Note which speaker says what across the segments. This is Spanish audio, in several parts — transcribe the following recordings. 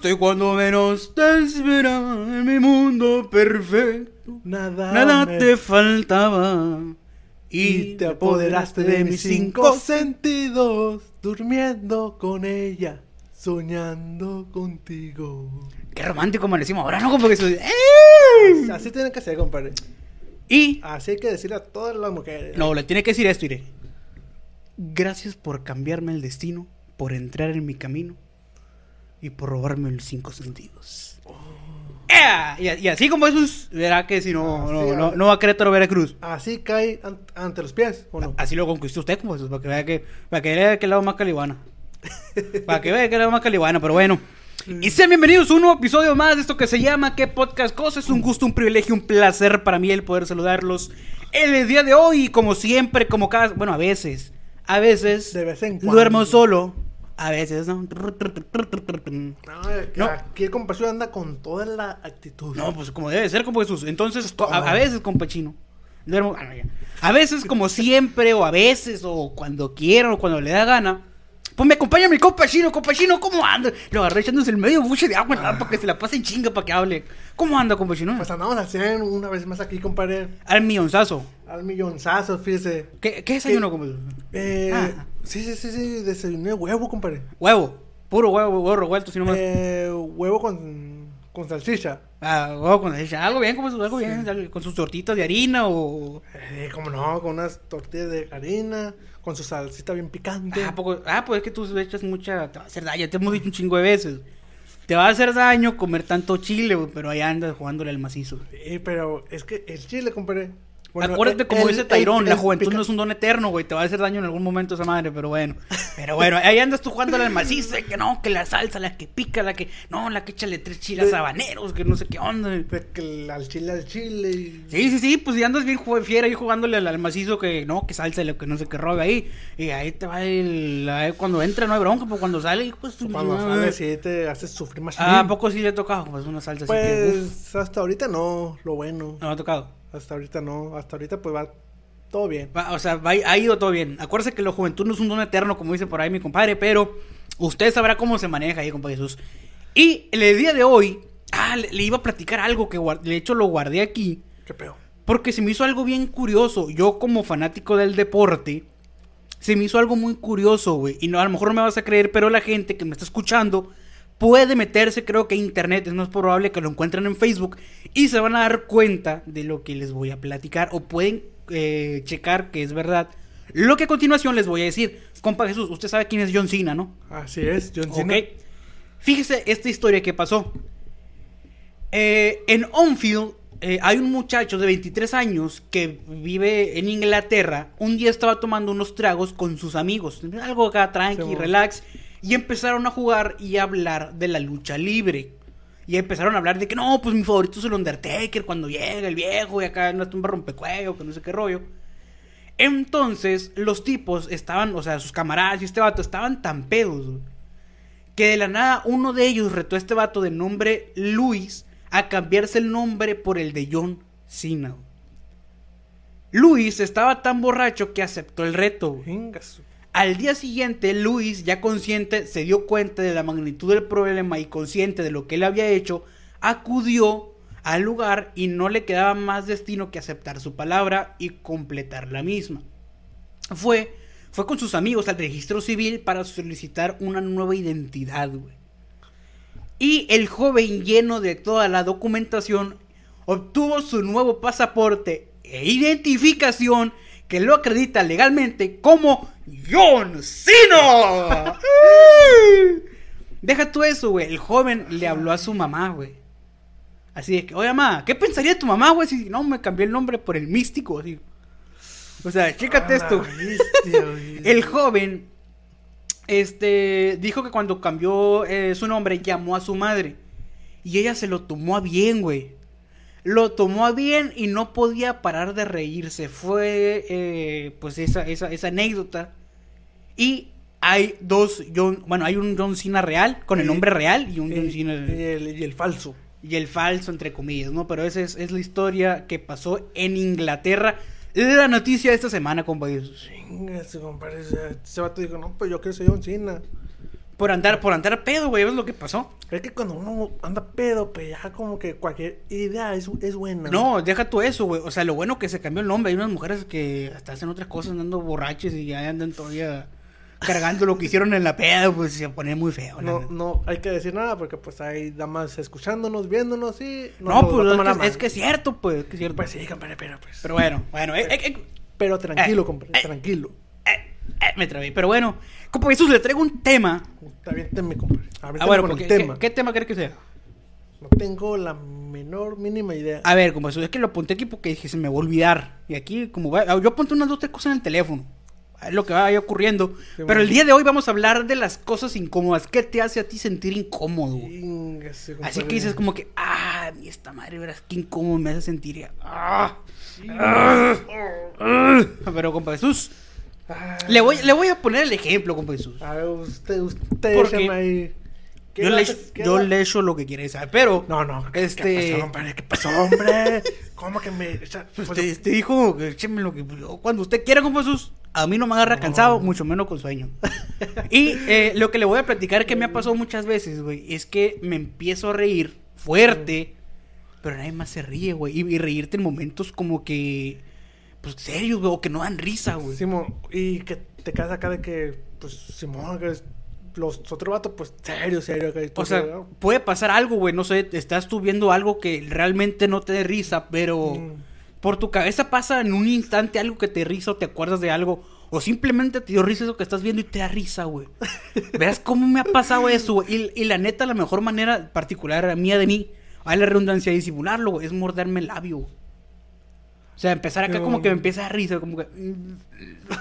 Speaker 1: Llegaste cuando menos te esperaba en mi mundo perfecto.
Speaker 2: Nada,
Speaker 1: Nada
Speaker 2: me-
Speaker 1: te faltaba.
Speaker 2: Y te apoderaste de mis cinco sentidos, durmiendo con ella, soñando contigo.
Speaker 1: Qué romántico amanecimos ahora, ¿no? Como que eso- ¡Eh!
Speaker 2: Así tiene que ser, compadre.
Speaker 1: Y
Speaker 2: Así hay que decirle a todas las mujeres.
Speaker 1: no, le tiene que decir esto, iré. Gracias por cambiarme el destino, por entrar en mi camino y por robarme los cinco sentidos. ¡Ea! Y, y así como es- verá que si no, no, no, no va a Querétaro Veracruz.
Speaker 2: Así cae an- ante los pies, ¿o no?
Speaker 1: Así lo conquistó usted, como eso, para que vea que, para que vea que lado más calibana. para que vea que lado más calibana, pero bueno. Y sean bienvenidos a un nuevo episodio más de esto que se llama ¿Qué podcast cosa? Es un gusto, un privilegio, un placer para mí el poder saludarlos el día de hoy, como siempre, como cada... Bueno, a veces, a veces...
Speaker 2: De vez en cuando.
Speaker 1: Duermo solo, a veces, ¿no?
Speaker 2: No. Aquí el compadre anda con toda la actitud.
Speaker 1: No, pues como debe ser, como Jesús. Entonces, co- a, a veces, compa chino. duermo- ah. A veces, como siempre, o a veces, o cuando quiero, o cuando le da gana. Pues me acompaña mi compa chino, compa chino, ¿cómo anda? Lo agarré echándose el medio buche de agua ¿no? para que se la pase en chinga para que hable. ¿Cómo anda, compa chino?
Speaker 2: Pues andamos al 100 una vez más aquí, compadre.
Speaker 1: Al millonzazo.
Speaker 2: Al millonzazo, fíjese.
Speaker 1: ¿Qué, qué desayuno, compa?
Speaker 2: Eh,
Speaker 1: Ah.
Speaker 2: Sí, sí, sí, sí, desayuné huevo, compadre.
Speaker 1: Huevo. Puro huevo, huevo revuelto, si no más.
Speaker 2: Eh, huevo con, con salchicha.
Speaker 1: Ah, huevo con leche. Algo bien, como algo bien. Con sus tortitas de harina o.
Speaker 2: Eh, como no, con unas tortillas de harina, con su salsita bien picante.
Speaker 1: Ah, poco- ah, pues es que tú le echas mucha. Te va a hacer daño, te hemos dicho un chingo de veces. Te va a hacer daño comer tanto chile, pero ahí andas jugándole al macizo.
Speaker 2: Sí, pero es que el chile, compadre.
Speaker 1: Acuérdate
Speaker 2: el-
Speaker 1: como
Speaker 2: el-
Speaker 1: dice Tairón, la juventud
Speaker 2: pica-
Speaker 1: no es un don eterno, güey. Te va a hacer daño en algún momento esa madre, pero bueno. Pero bueno, ahí andas tú jugándole al macizo, de que no, que la salsa, la que pica, la que. No, la que échale tres chilas
Speaker 2: De-
Speaker 1: habaneros, que no sé qué onda.
Speaker 2: que al chile al chile. y-
Speaker 1: Sí, sí, sí, pues si andas bien fiera ahí jugándole al, macizo que no, que salsa, lo que no sé qué robe ahí. Y ahí te va el. ahí cuando entra no hay bronca, pero cuando sale, hijo su
Speaker 2: Cuando
Speaker 1: madre.
Speaker 2: sale, sí te haces sufrir más.
Speaker 1: Ah, ¿a poco sí le ha tocado? Pues una salsa así que.
Speaker 2: Pues hasta ahorita no, lo bueno.
Speaker 1: no me ha tocado.
Speaker 2: Hasta ahorita no, hasta ahorita pues va todo bien.
Speaker 1: Va- o sea, va- ha ido todo bien. Acuérdese que la juventud no es un don eterno, como dice por ahí mi compadre, pero usted sabrá cómo se maneja ahí, compadre Jesús. Y el día de hoy, ah, le, le iba a platicar algo que de hecho lo guardé aquí,
Speaker 2: Qué peor.
Speaker 1: porque se me hizo algo bien curioso. Yo, como fanático del deporte, se me hizo algo muy curioso, güey. Y no, a lo mejor no me vas a creer, pero la gente que me está escuchando puede meterse, creo que internet. Es más probable que lo encuentren en Facebook y se van a dar cuenta de lo que les voy a platicar. O pueden eh, checar que es verdad. Lo que a continuación les voy a decir. Compa Jesús, usted sabe quién es John Cena, ¿no?
Speaker 2: Así es, John Cena.
Speaker 1: Fíjese esta historia que pasó. Eh, en Onfield eh, hay un muchacho de 23 años que vive en Inglaterra. Un día estaba tomando unos tragos con sus amigos. Algo acá tranqui, relax. Y empezaron a jugar y a hablar de la lucha libre. Y empezaron a hablar de que no, pues mi favorito es el Undertaker cuando llega el viejo y acá no tumba rompecuello, que no sé qué rollo. Entonces, los tipos estaban, o sea, sus camaradas y este vato estaban tan pedos, que de la nada uno de ellos retó a este vato de nombre Luis a cambiarse el nombre por el de John Cena. Luis estaba tan borracho que aceptó el reto. Al día siguiente, Luis, ya consciente, se dio cuenta de la magnitud del problema y consciente de lo que él había hecho, acudió al lugar y no le quedaba más destino que aceptar su palabra y completar la misma. Fue, fue con sus amigos al registro civil para solicitar una nueva identidad. Y el joven, lleno de toda la documentación, obtuvo su nuevo pasaporte e identificación que lo acredita legalmente como John Cena. Deja tú eso, güey. El joven le habló a su mamá, güey. Así de que, oye, mamá, ¿qué pensaría tu mamá, güey, si no me cambié el nombre por el místico? Así. O sea, chécate esto.
Speaker 2: Ah, bestia, güey.
Speaker 1: El joven, este, dijo que cuando cambió eh, su nombre llamó a su madre. Y ella se lo tomó a bien, güey. Lo tomó a bien y no podía parar de reírse. Fue, eh, pues, esa, esa, esa anécdota. Y hay dos John, bueno, hay un John Cena real, con el nombre real, y un
Speaker 2: Y,
Speaker 1: John Cena...
Speaker 2: y el, y el falso.
Speaker 1: y el falso, entre comillas, ¿no? Pero esa es, es la historia que pasó en Inglaterra. La noticia de esta semana, compañeros.
Speaker 2: Chinga, ese compadre. Ese vato dijo, no, pues yo quiero ser John Cena.
Speaker 1: Por andar, por andar pedo, güey, ¿ves lo que pasó?
Speaker 2: Es que cuando uno anda pedo, pues ya como que cualquier idea es, es buena.
Speaker 1: No, deja tú eso, güey. O sea, lo bueno que se cambió el nombre. Hay unas mujeres que hasta hacen otras cosas andando borrachos y ya andan todavía cargando lo que hicieron en la peda, pues se pone muy feo.
Speaker 2: No,
Speaker 1: neta.
Speaker 2: no hay que decir nada porque pues hay damas escuchándonos, viéndonos y
Speaker 1: No,
Speaker 2: lo
Speaker 1: pues es que, es que es cierto, pues, es que es cierto.
Speaker 2: Pues sí, compadre, pero pues.
Speaker 1: Pero bueno, bueno, eh, eh, eh,
Speaker 2: Pero tranquilo,
Speaker 1: Eh,
Speaker 2: compadre, tranquilo.
Speaker 1: eh, eh, me trabé. Pero bueno, como Jesús, le traigo un tema.
Speaker 2: Aviénteme, compadre. Aviénteme
Speaker 1: Ah, bueno, porque,
Speaker 2: el
Speaker 1: ¿qué,
Speaker 2: tema.
Speaker 1: ¿qué tema crees que sea?
Speaker 2: No tengo la menor mínima idea.
Speaker 1: A ver, como Jesús, es que lo apunté aquí porque dije, se me va a olvidar. Y aquí, como va, yo apunté unas dos, tres cosas en el teléfono. Es lo que vaya ocurriendo.
Speaker 2: Sí,
Speaker 1: Pero
Speaker 2: bueno.
Speaker 1: el día de hoy vamos a hablar de las cosas incómodas. ¿Qué te hace a ti sentir incómodo? Así que dices como que, ah, mi esta madre, verás qué incómodo me hace sentir. Ah, ah, ah. Pero, compa Jesús,
Speaker 2: Ah,
Speaker 1: le voy, le voy a poner el ejemplo, compa Jesús.
Speaker 2: A ver, usted, usted,
Speaker 1: Porque
Speaker 2: ahí. ¿Qué
Speaker 1: Yo le, yo le echo lo que quiere saber, pero...
Speaker 2: No, no. ¿qué-
Speaker 1: Este-
Speaker 2: ¿Qué pasó, compadre? ¿Qué pasó, hombre? ¿Cómo que me.? echa-
Speaker 1: Pues
Speaker 2: pues,
Speaker 1: te, te dijo, écheme lo que... Cuando usted quiera, compa Jesús, a mí no me agarra cansado, mucho menos con sueño. y eh, lo que le voy a platicar que me ha pasado muchas veces, güey, es que me empiezo a reír fuerte, pero nadie más se ríe, güey. Y, y reírte en momentos como que... Pues serios, güey, o que no dan risa, güey.
Speaker 2: Simón, y que te quedas acá de que, pues, Simón, que es- los otros vatos, pues, serio, serio. tú
Speaker 1: O sea, puede pasar algo, güey, no sé, estás tú viendo algo que realmente no te dé risa, pero
Speaker 2: Mm.
Speaker 1: por tu cabeza pasa en un instante algo que te risa o te acuerdas de algo, o simplemente te dio risa eso que estás viendo y te da risa, güey. Verás cómo me ha pasado eso, güey. Y, y la neta, la mejor manera particular mía de mí, a la redundancia, de disimularlo, güey, es morderme el labio. O sea, empezar acá
Speaker 2: No.
Speaker 1: como que me empieza a risa, como que...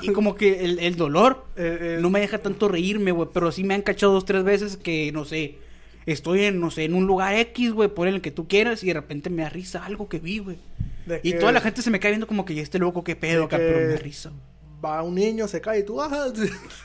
Speaker 1: Y como que el, el dolor
Speaker 2: Eh, eh,
Speaker 1: no me deja tanto reírme, güey. Pero sí me han cachado dos, tres veces que, no sé, estoy en, no sé, en un lugar X, güey, por el que tú quieras, y de repente me da risa algo que vi, güey. Y toda la gente se me cae viendo como que ya este loco, qué pedo acá,
Speaker 2: que
Speaker 1: pero me da risa.
Speaker 2: Va un niño, se cae y tú, ajá.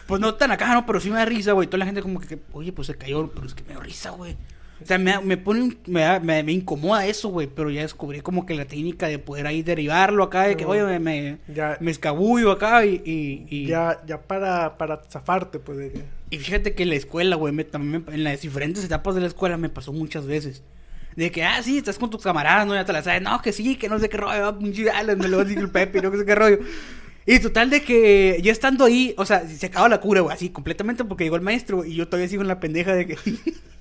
Speaker 1: Pues no tan acá, no, pero sí me da risa, güey. Toda la gente como que, oye, pues se cayó, pero es que me da risa, güey. O sea, me, me pone, un- me, me, me incomoda eso, güey, pero ya descubrí como que la técnica de poder ahí derivarlo acá, de que, oye, me,
Speaker 2: Ya.
Speaker 1: me escabullo acá y... y, y-
Speaker 2: Ya, ya para, para zafarte, pues, de que.
Speaker 1: Y fíjate que en la escuela, güey, me- también me- en las diferentes etapas de la escuela me pasó muchas veces. De que, ah, sí, estás con tus camaradas, ¿no? Ya te la sabes. No, que sí, que no sé qué rollo. me lo va a decir el Pepe, no sé qué rollo. Y total de que ya estando ahí, o sea, se acaba la cura, güey, así completamente porque llegó el maestro y yo todavía sigo en la pendeja de que...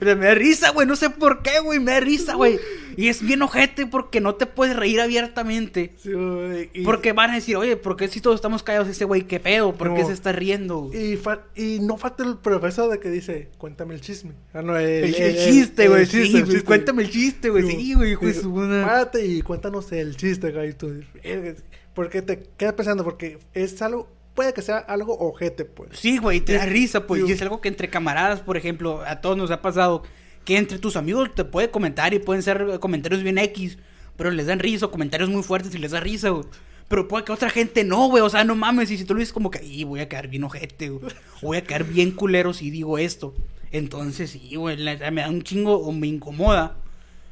Speaker 1: o sea, me da risa, güey, no sé por qué, güey, me da risa, güey. Y es bien ojete porque no te puedes reír abiertamente.
Speaker 2: Sí, güey, y-
Speaker 1: Porque van a decir, oye, ¿por qué si todos estamos callados ese güey? ¿Qué pedo? ¿Por qué se está riendo?
Speaker 2: Y, y no falta el profesor de que dice, cuéntame el chisme. Ah, no, el,
Speaker 1: El, el chiste, güey.
Speaker 2: el chiste,
Speaker 1: Sí,
Speaker 2: chiste.
Speaker 1: Cuéntame el chiste, güey. Sí, güey, hijo de
Speaker 2: y cuéntanos el chiste, güey. "Verga", Porque te quedas pensando, porque es algo, puede que sea algo ojete, pues.
Speaker 1: Sí, güey, te da risa, pues.
Speaker 2: sí.
Speaker 1: Y es algo que entre camaradas, por ejemplo, a todos nos ha pasado. Que entre tus amigos te puede comentar y pueden ser comentarios bien X, pero les dan risa o comentarios muy fuertes y les da risa, güey. Pero puede que otra gente no, güey. O sea, no mames. Y si tú lo dices como que, y voy a quedar bien ojete, güey. Voy a quedar bien culero si digo esto. Entonces, sí, güey, me da un chingo o me incomoda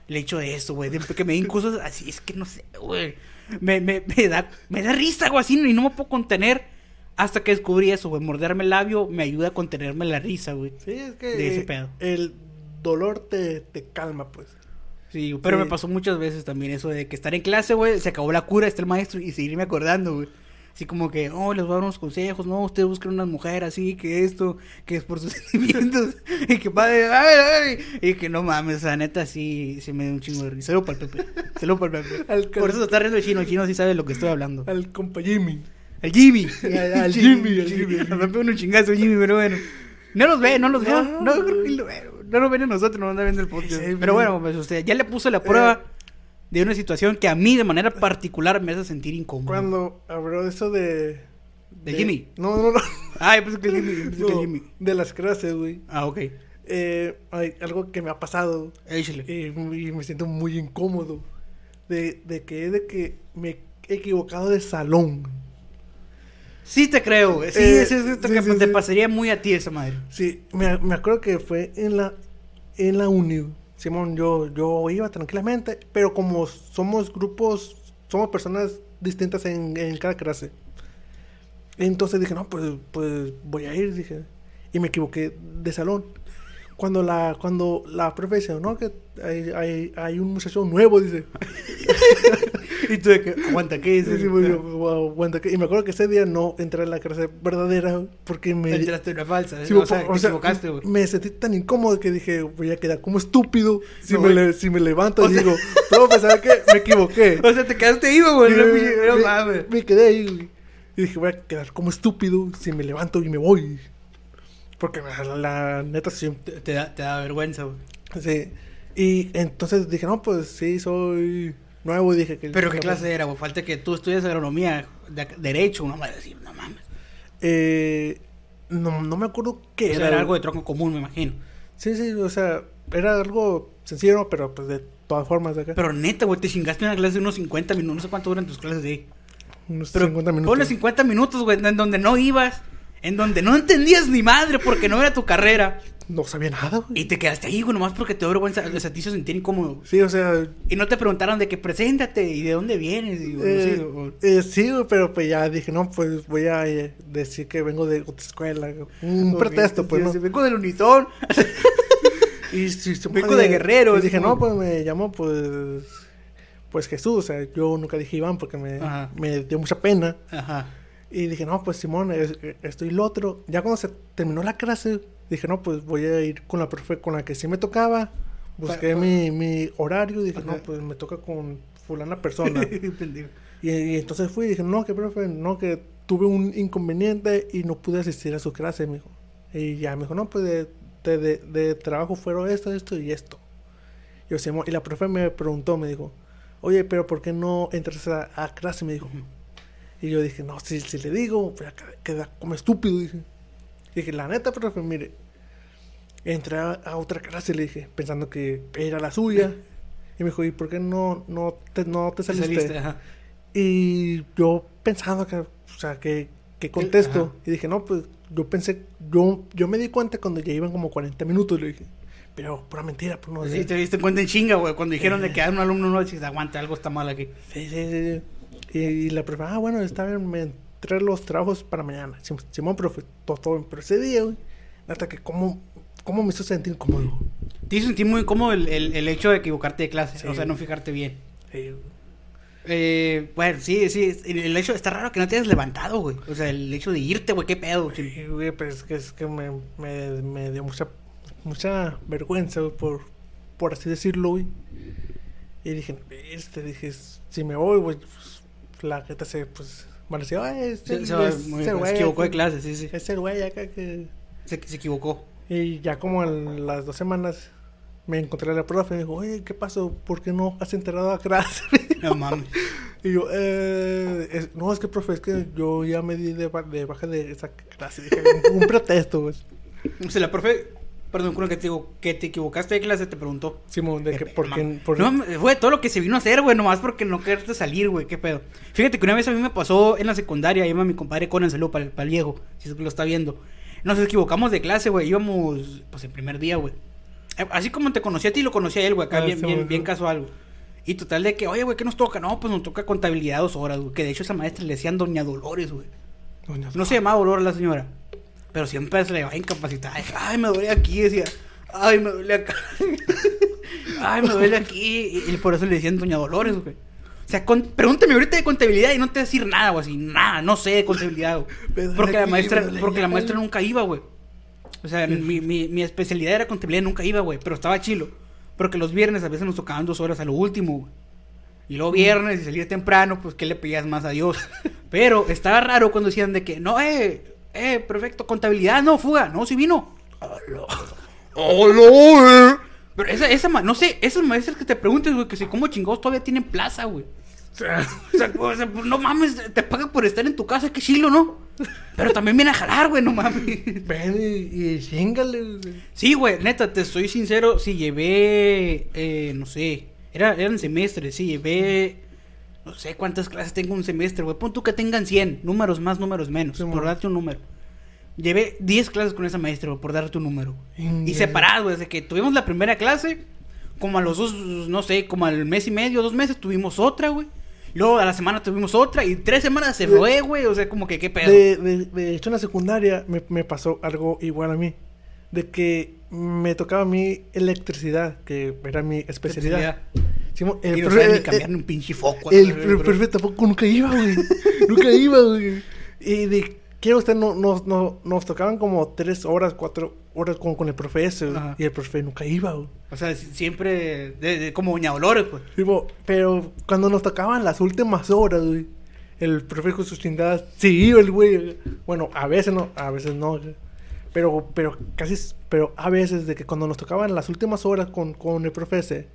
Speaker 1: el hecho de eso, güey. Que me den cosas así, es que no sé, güey. Me, me, me da, me da risa, güey, así, y no me puedo contener. Hasta que descubrí eso, güey. Morderme el labio me ayuda a contenerme la risa, güey.
Speaker 2: Sí, es que
Speaker 1: De ese
Speaker 2: eh,
Speaker 1: pedo.
Speaker 2: el dolor te, te calma, pues.
Speaker 1: Sí, pero
Speaker 2: Sí.
Speaker 1: me pasó muchas veces también eso de que estar en clase, güey, se acabó la cura, está el maestro y seguirme acordando, güey. Así como que, oh, les voy a dar unos consejos, no, ustedes busquen una mujer así, que esto, que es por sus sentimientos, y que padre, ay, ay, y que no mames, sea, neta, sí, sí me dio un chingo de risa. Pepe, saludo para el Pepe.
Speaker 2: Al
Speaker 1: Por eso se está riendo el chino, el chino sí sabe lo que estoy hablando.
Speaker 2: Al compa Jimmy.
Speaker 1: El Jimmy.
Speaker 2: Al- al Jimmy, al Jimmy.
Speaker 1: Nos va a pegar un chingazo Jimmy, pero bueno. No los ve, no los ve.
Speaker 2: No,
Speaker 1: No,
Speaker 2: no.
Speaker 1: No nos ven a nosotros, nos anda viendo el podcast. Pero bueno, pues usted ya le puso la prueba de una situación que a mí de manera particular me hace sentir incómodo.
Speaker 2: Cuando habló de eso de...
Speaker 1: ¿De Jimmy?
Speaker 2: No, no, no.
Speaker 1: Ah, yo pensé que el Jimmy. yo pensé que el
Speaker 2: No,
Speaker 1: Jimmy.
Speaker 2: de las clases, güey.
Speaker 1: Ah, ok.
Speaker 2: Eh, hay algo que me ha pasado
Speaker 1: Échale.
Speaker 2: y, y me siento muy incómodo. De, de que es de que me he equivocado de salón.
Speaker 1: Sí te creo, güey. Sí,
Speaker 2: Eh,
Speaker 1: es esto
Speaker 2: sí,
Speaker 1: que
Speaker 2: sí,
Speaker 1: te
Speaker 2: sí.
Speaker 1: pasaría muy a ti esa madre.
Speaker 2: Sí, me, me acuerdo que fue en la, en la uni. Simón, yo, yo iba tranquilamente, pero como somos grupos, somos personas distintas en, en cada clase. Entonces dije, no, pues, pues voy a ir, dije. Y me equivoqué de salón. Cuando la, cuando la profe dice, no, que hay, hay, hay un muchacho nuevo, dice.
Speaker 1: Y tú de que, aguanta, ¿qué
Speaker 2: Sí, sí, yo, "Wow, aguanta que-". Y me acuerdo que ese día no entré a la clase verdadera porque me...
Speaker 1: Te enteraste de una falsa.
Speaker 2: Sí,
Speaker 1: o
Speaker 2: po-
Speaker 1: sea, te equivocaste, güey.
Speaker 2: Me sentí tan incómodo que dije, voy a quedar como estúpido si,
Speaker 1: No,
Speaker 2: me, le- si me levanto
Speaker 1: O
Speaker 2: y
Speaker 1: sea-
Speaker 2: digo, profe, ¿sabes qué? Me equivoqué.
Speaker 1: O sea, te quedaste ahí, güey.
Speaker 2: Y
Speaker 1: no,
Speaker 2: me,
Speaker 1: no mames.
Speaker 2: me quedé ahí güey. y dije, voy a quedar como estúpido si me levanto y me voy. Porque la, la neta sí,
Speaker 1: Te, te da, te da vergüenza, güey.
Speaker 2: sí. Y entonces dije, no, pues sí, soy nuevo. Dije que...
Speaker 1: Pero qué clase era, güey. Falta que tú estudias agronomía, de- derecho, una madre así, no mames.
Speaker 2: Eh, no, no me acuerdo qué
Speaker 1: O sea,
Speaker 2: era.
Speaker 1: era
Speaker 2: güey.
Speaker 1: algo de tronco común, me imagino.
Speaker 2: Sí, sí, o sea, era algo sencillo, pero pues de todas formas de acá.
Speaker 1: Pero neta, güey, te chingaste una clase de unos 50 minutos. No sé cuánto duran tus clases de ahí.
Speaker 2: Unos
Speaker 1: Pero
Speaker 2: 50 minutos.
Speaker 1: ponle 50 minutos, güey, en donde no ibas, en donde no entendías ni madre porque no era tu carrera.
Speaker 2: No sabía nada, güey.
Speaker 1: Y te quedaste ahí, güey, nomás porque te dio vergüenza. O sea, te hizo sentir incómodo.
Speaker 2: Sí, o sea,
Speaker 1: Y no te preguntaron de que preséntate y de dónde vienes. Y, güey,
Speaker 2: eh,
Speaker 1: sí,
Speaker 2: eh, sí, güey, pero pues ya dije, no, pues voy a eh, decir que vengo de otra escuela. Un pretexto, pues,
Speaker 1: sí,
Speaker 2: ¿no?
Speaker 1: sí, Vengo del unitón.
Speaker 2: Y si
Speaker 1: vengo de Guerrero,
Speaker 2: y dije,
Speaker 1: como-
Speaker 2: no, pues me llamo, pues, pues Jesús. O sea, yo nunca dije Iván porque me,
Speaker 1: Ajá.
Speaker 2: me dio mucha pena.
Speaker 1: Ajá.
Speaker 2: Y dije, no, pues Simón, es- esto y lo otro. Ya cuando se terminó la clase, dije, no, pues voy a ir con la profe con la que sí me tocaba. Busqué
Speaker 1: Pa- pa-
Speaker 2: mi, mi horario. Dije,
Speaker 1: Ajá.
Speaker 2: no, pues me toca con fulana persona. Y, y entonces fui y dije, no, que profe, no, que tuve un inconveniente y no pude asistir a su clase, me dijo. Y ya me dijo, no, pues de, de, de- de trabajo fueron esto, esto y esto. Yo, Simón, y la profe me preguntó, me dijo, oye, pero ¿por qué no entras a, a clase? Me dijo. Y yo dije, no, si, si le digo, voy a quedar- quedar como estúpido. Dije. Dije, la neta, profe, mire. Entré a, a otra clase, le dije, pensando que era la suya. Y me dijo, ¿y por qué no, no, te, no te
Speaker 1: Te
Speaker 2: saliste?
Speaker 1: saliste, ajá.
Speaker 2: Y yo pensando que, o sea, que, que contesto.
Speaker 1: Ajá.
Speaker 2: Y dije, no, pues yo pensé, yo, yo me di cuenta cuando ya iban como 40 minutos, le dije. Pero pura mentira, pues no
Speaker 1: Sí, te diste cuenta en chinga, güey. Cuando dijeron de que a un alumno no dices, aguanta, algo está mal aquí.
Speaker 2: Sí, sí, sí. Y, y la profe, ah, bueno, está bien, entré los trabajos para mañana. Sim- Simón, profe, todo, todo. Pero ese día, güey, hasta que cómo, cómo me hizo sentir incómodo.
Speaker 1: Te hizo sentir muy incómodo el, el, el hecho de equivocarte de clase.
Speaker 2: Sí.
Speaker 1: O sea, no fijarte bien.
Speaker 2: Sí,
Speaker 1: Eh, bueno, sí, sí. El hecho, está raro que no te hayas levantado, güey. O sea, el hecho de irte, güey, qué pedo.
Speaker 2: Sí, güey, pero es que, es que me, me, me dio mucha, mucha vergüenza, güey, por, por así decirlo, güey. Y dije, este, dije, si me voy, güey, pues, la gente se, pues, ay, este,
Speaker 1: Se, se
Speaker 2: es-
Speaker 1: muy-
Speaker 2: ese
Speaker 1: se
Speaker 2: güey
Speaker 1: equivocó de clase, sí, sí.
Speaker 2: Ese güey acá que...
Speaker 1: Se, se equivocó.
Speaker 2: Y ya como en las dos semanas me encontré a la profe y me dijo, oye, ¿qué pasó? ¿Por qué no has enterado a clase?
Speaker 1: No mames.
Speaker 2: y yo, eh, es- no, es que, profe, es que yo ya me di de baja de esa clase. Dije, un, un pretexto, güey.
Speaker 1: O sea, la profe, perdón, creo que te digo, que te equivocaste de clase, te preguntó.
Speaker 2: Simón, de
Speaker 1: Qué
Speaker 2: que por qué... por-
Speaker 1: No, fue todo lo que se vino a hacer, güey, nomás porque no quererte salir, güey, qué pedo. Fíjate que una vez a mí me pasó en la secundaria, iba mi compadre Conan, saludo para el, para el viejo, si es que lo está viendo. Nos equivocamos de clase, güey, íbamos, pues, el primer día, güey. Eh, Así como te conocí a ti, lo conocí a él, güey, acá
Speaker 2: Ah,
Speaker 1: bien,
Speaker 2: sí,
Speaker 1: bien,
Speaker 2: güey.
Speaker 1: bien casual, güey. Y total de que, oye, güey, ¿qué nos toca? No, pues nos toca contabilidad dos horas, güey. Que de hecho esa maestra le decían Doña Dolores, güey.
Speaker 2: Doña-
Speaker 1: No se llamaba Dolores la señora. Pero siempre se le va incapacitada. Ay, me duele aquí, decía. Ay, me duele acá. Ay, me duele aquí. Y, y por eso le decían Doña Dolores, güey. O sea, con- pregúntame ahorita de contabilidad y no te voy a decir nada, güey, así, nada, no sé de contabilidad, güey. Porque la maestra, porque la maestra nunca iba, güey. O sea, mi, mi, mi especialidad era contabilidad, nunca iba, güey, pero estaba chilo. Porque los viernes a veces nos tocaban dos horas a lo último, güey. Y luego viernes y salir temprano, pues ¿qué le pedías más a Dios? Pero estaba raro cuando decían de que, no, eh, eh, perfecto, contabilidad, no, fuga, no, si vino.
Speaker 2: ¡Hola,
Speaker 1: Pero esa, esa, no sé, esas maestras que te preguntes, güey, que si como chingados todavía tienen plaza, güey. O sea, o sea, pues, no mames, te pagan por estar en tu casa, qué chilo, ¿no? Pero también viene a jalar, güey, no mames.
Speaker 2: Ven y, chingale, güey.
Speaker 1: Sí, güey, neta, te soy sincero, si llevé, eh, no sé, era, eran semestres, sí, llevé, no sé cuántas clases tengo un semestre, güey, pon tú que tengan 100, números más, números menos,
Speaker 2: Sí,
Speaker 1: por darte un número. Llevé 10 clases con esa maestra, güey, por darte un número. Y
Speaker 2: Ingue.
Speaker 1: separadas, güey, desde que tuvimos la primera clase, como a los dos, no sé, como al mes y medio, dos meses, tuvimos otra, güey. Luego a la semana tuvimos otra y tres semanas se fue, güey, o sea, como que qué pedo.
Speaker 2: De, de, de hecho, en la secundaria me, me pasó algo igual a mí. De que me tocaba a mí electricidad, que era mi especialidad. Sí, mo-
Speaker 1: y no sabes ni
Speaker 2: eh,
Speaker 1: cambiar ni un pinche foco.
Speaker 2: El, el
Speaker 1: pero-
Speaker 2: profe tampoco nunca iba, güey. nunca iba, güey. Y de que usted no, no, no- nos tocaban como tres horas, cuatro horas con, con el profe ese.
Speaker 1: Ajá.
Speaker 2: Y el profe nunca iba, güey.
Speaker 1: O sea, si- siempre de, de- como Doña Dolores, pues.
Speaker 2: Sí, mo- pero cuando nos tocaban las últimas horas, güey. El profe con sus chingadas, sí iba el güey. Bueno, a veces no, a veces no. güey. Pero, pero casi, pero a veces de que cuando nos tocaban las últimas horas con, con el profe ese,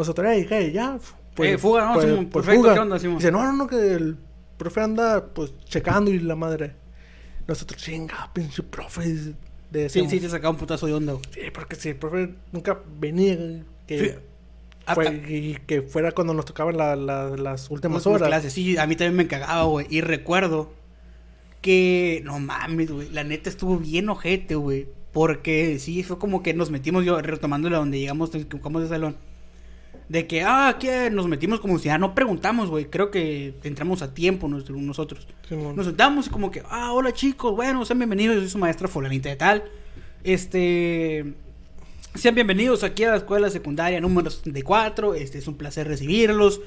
Speaker 2: nosotros, hey, hey, ya.
Speaker 1: Eh, fuga, ¿no? Simón, perfecto, ¿qué onda?
Speaker 2: Dice, no, no, no, que el profe anda, pues, checando y la madre. Nosotros, chinga, pinche profe. De
Speaker 1: Sí, sí, te sacaba un putazo de onda, güey.
Speaker 2: Sí, porque si el profe nunca venía, güey, que,
Speaker 1: Sí. Ah,
Speaker 2: fue-
Speaker 1: ah.
Speaker 2: y que fuera cuando nos tocaban la- la- las últimas horas.
Speaker 1: clases. Sí, a mí también me cagaba, güey. Y recuerdo que, no mames, güey. La neta estuvo bien ojete, güey. Porque sí, fue como que nos metimos, yo retomándola donde llegamos, equivocamos de salón. De que, ah, que nos metimos como si ya no preguntamos, güey. Creo que entramos a tiempo nos- nosotros. Nos sentamos y como que, ah, hola chicos, bueno, sean bienvenidos, yo soy su maestra fulanita de tal. Este, sean bienvenidos aquí a la escuela secundaria número 74, este es un placer recibirlos.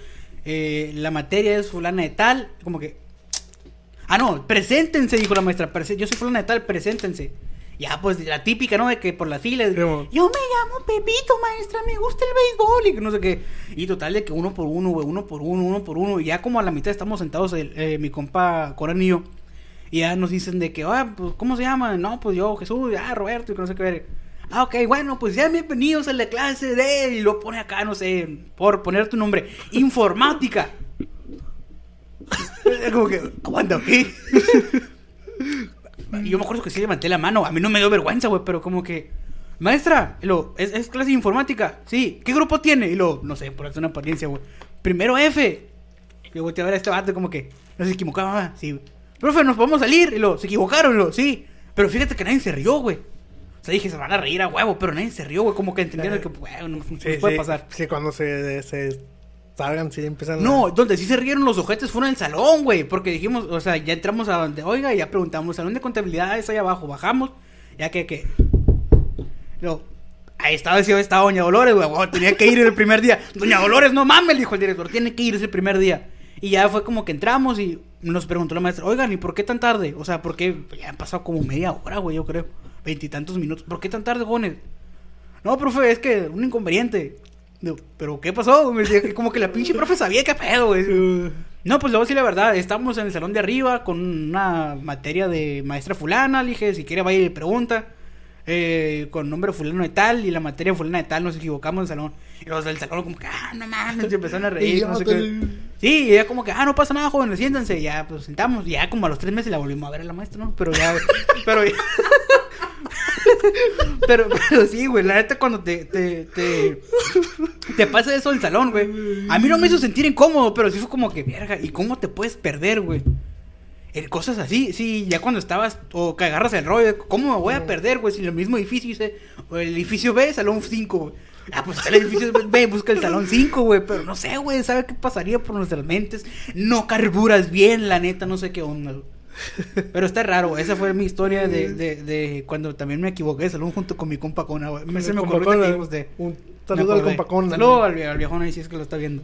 Speaker 1: Eh, la materia es fulana de tal, como que... Ah, no, preséntense, dijo la maestra, yo soy fulana de tal, preséntense. Ya, pues la típica, ¿no? De que por la fila.
Speaker 2: Sí, mo.
Speaker 1: Yo me llamo Pepito, maestra, me gusta el béisbol y que no sé qué. Y total de que uno por uno, güey, uno por uno, uno por uno. Y ya como a la mitad estamos sentados, el- eh, mi compa Coran y yo. Y ya nos dicen de que, ah, pues, ¿cómo se llama? No, pues yo, Jesús, ah, Roberto, y que no sé qué ver. Ah, ok, bueno, pues ya bienvenidos a la clase de... Y lo pone acá, no sé, por poner tu nombre. Informática. Como que, aguanta, ¿ok? Y yo me acuerdo que sí levanté la mano. A mí no me dio vergüenza, güey, pero como que... Maestra, y lo, ¿es, es clase de informática? Sí. ¿Qué grupo tiene? Y lo, no sé, por hacer una apariencia, güey. Primero F. Y yo volteé a ver a este vato como que... No se equivocaba, sí. Profe, ¿nos podemos salir? Y lo, ¿se equivocaron? Y lo, sí. Pero fíjate que nadie se rió, güey. O sea, dije, se van a reír a huevo, pero nadie se rió, güey. Como que entendieron que, bueno, no, no
Speaker 2: Sí,
Speaker 1: puede
Speaker 2: sí,
Speaker 1: pasar.
Speaker 2: Sí, cuando se, se salgan, sí empiezan
Speaker 1: No,
Speaker 2: a...
Speaker 1: donde sí se rieron los ojetes fueron en el salón, güey. Porque dijimos, o sea, ya entramos a donde, oiga, y ya preguntamos, salón de contabilidad es ahí abajo, bajamos, ya que, que. No, ahí estaba, decía, estaba Doña Dolores, güey, güey, tenía que ir el primer día. Doña Dolores, no mames, dijo el director, tiene que ir ese primer día. Y ya fue como que entramos y nos preguntó la maestra, oigan, ¿y por qué tan tarde? O sea, ¿por qué? Ya han pasado como media hora, güey, yo creo. Veintitantos minutos. ¿Por qué tan tarde, jóvenes? No, profe, es que un inconveniente. Digo, ¿pero qué pasó? Como que la pinche profe sabía qué pedo, güey. No, pues luego sí, la verdad, estábamos en el salón de arriba con una materia de maestra fulana, le dije, si quiere vaya y le pregunta, eh, con nombre fulano de tal, y la materia fulana de tal, nos equivocamos en el salón. Y los del salón como que, ah, no mames, se empezaron a reír, no sé qué. Sí, y ella como que, ah, no pasa nada, jóvenes, siéntense, y ya, pues sentamos, y ya como a los tres meses la volvimos a ver a la maestra, ¿no? Pero ya, pero ya... Pero, pero sí, güey, la neta cuando te, te, te, te pasa eso en el salón, güey. A mí no me hizo sentir incómodo, pero sí fue como que, verga, ¿y cómo te puedes perder, güey? Cosas así, sí, ya cuando estabas, o que agarras el rollo, ¿cómo me voy a perder, güey? Si en el mismo edificio dice, o el edificio B, salón 5, güey. Ah, pues el edificio B, busca el salón 5, güey. Pero no sé, güey, ¿sabe qué pasaría por nuestras mentes? No carburas bien, la neta, no sé qué onda, güey. Pero está raro. Esa fue mi historia de, de, de cuando también me equivoqué salón junto con mi compa Cona, güey. Me, se me ocurrió de...
Speaker 2: Un saludo al
Speaker 1: acordé.
Speaker 2: compacón.
Speaker 1: Saludo al, al viejón ahí si es que lo está viendo.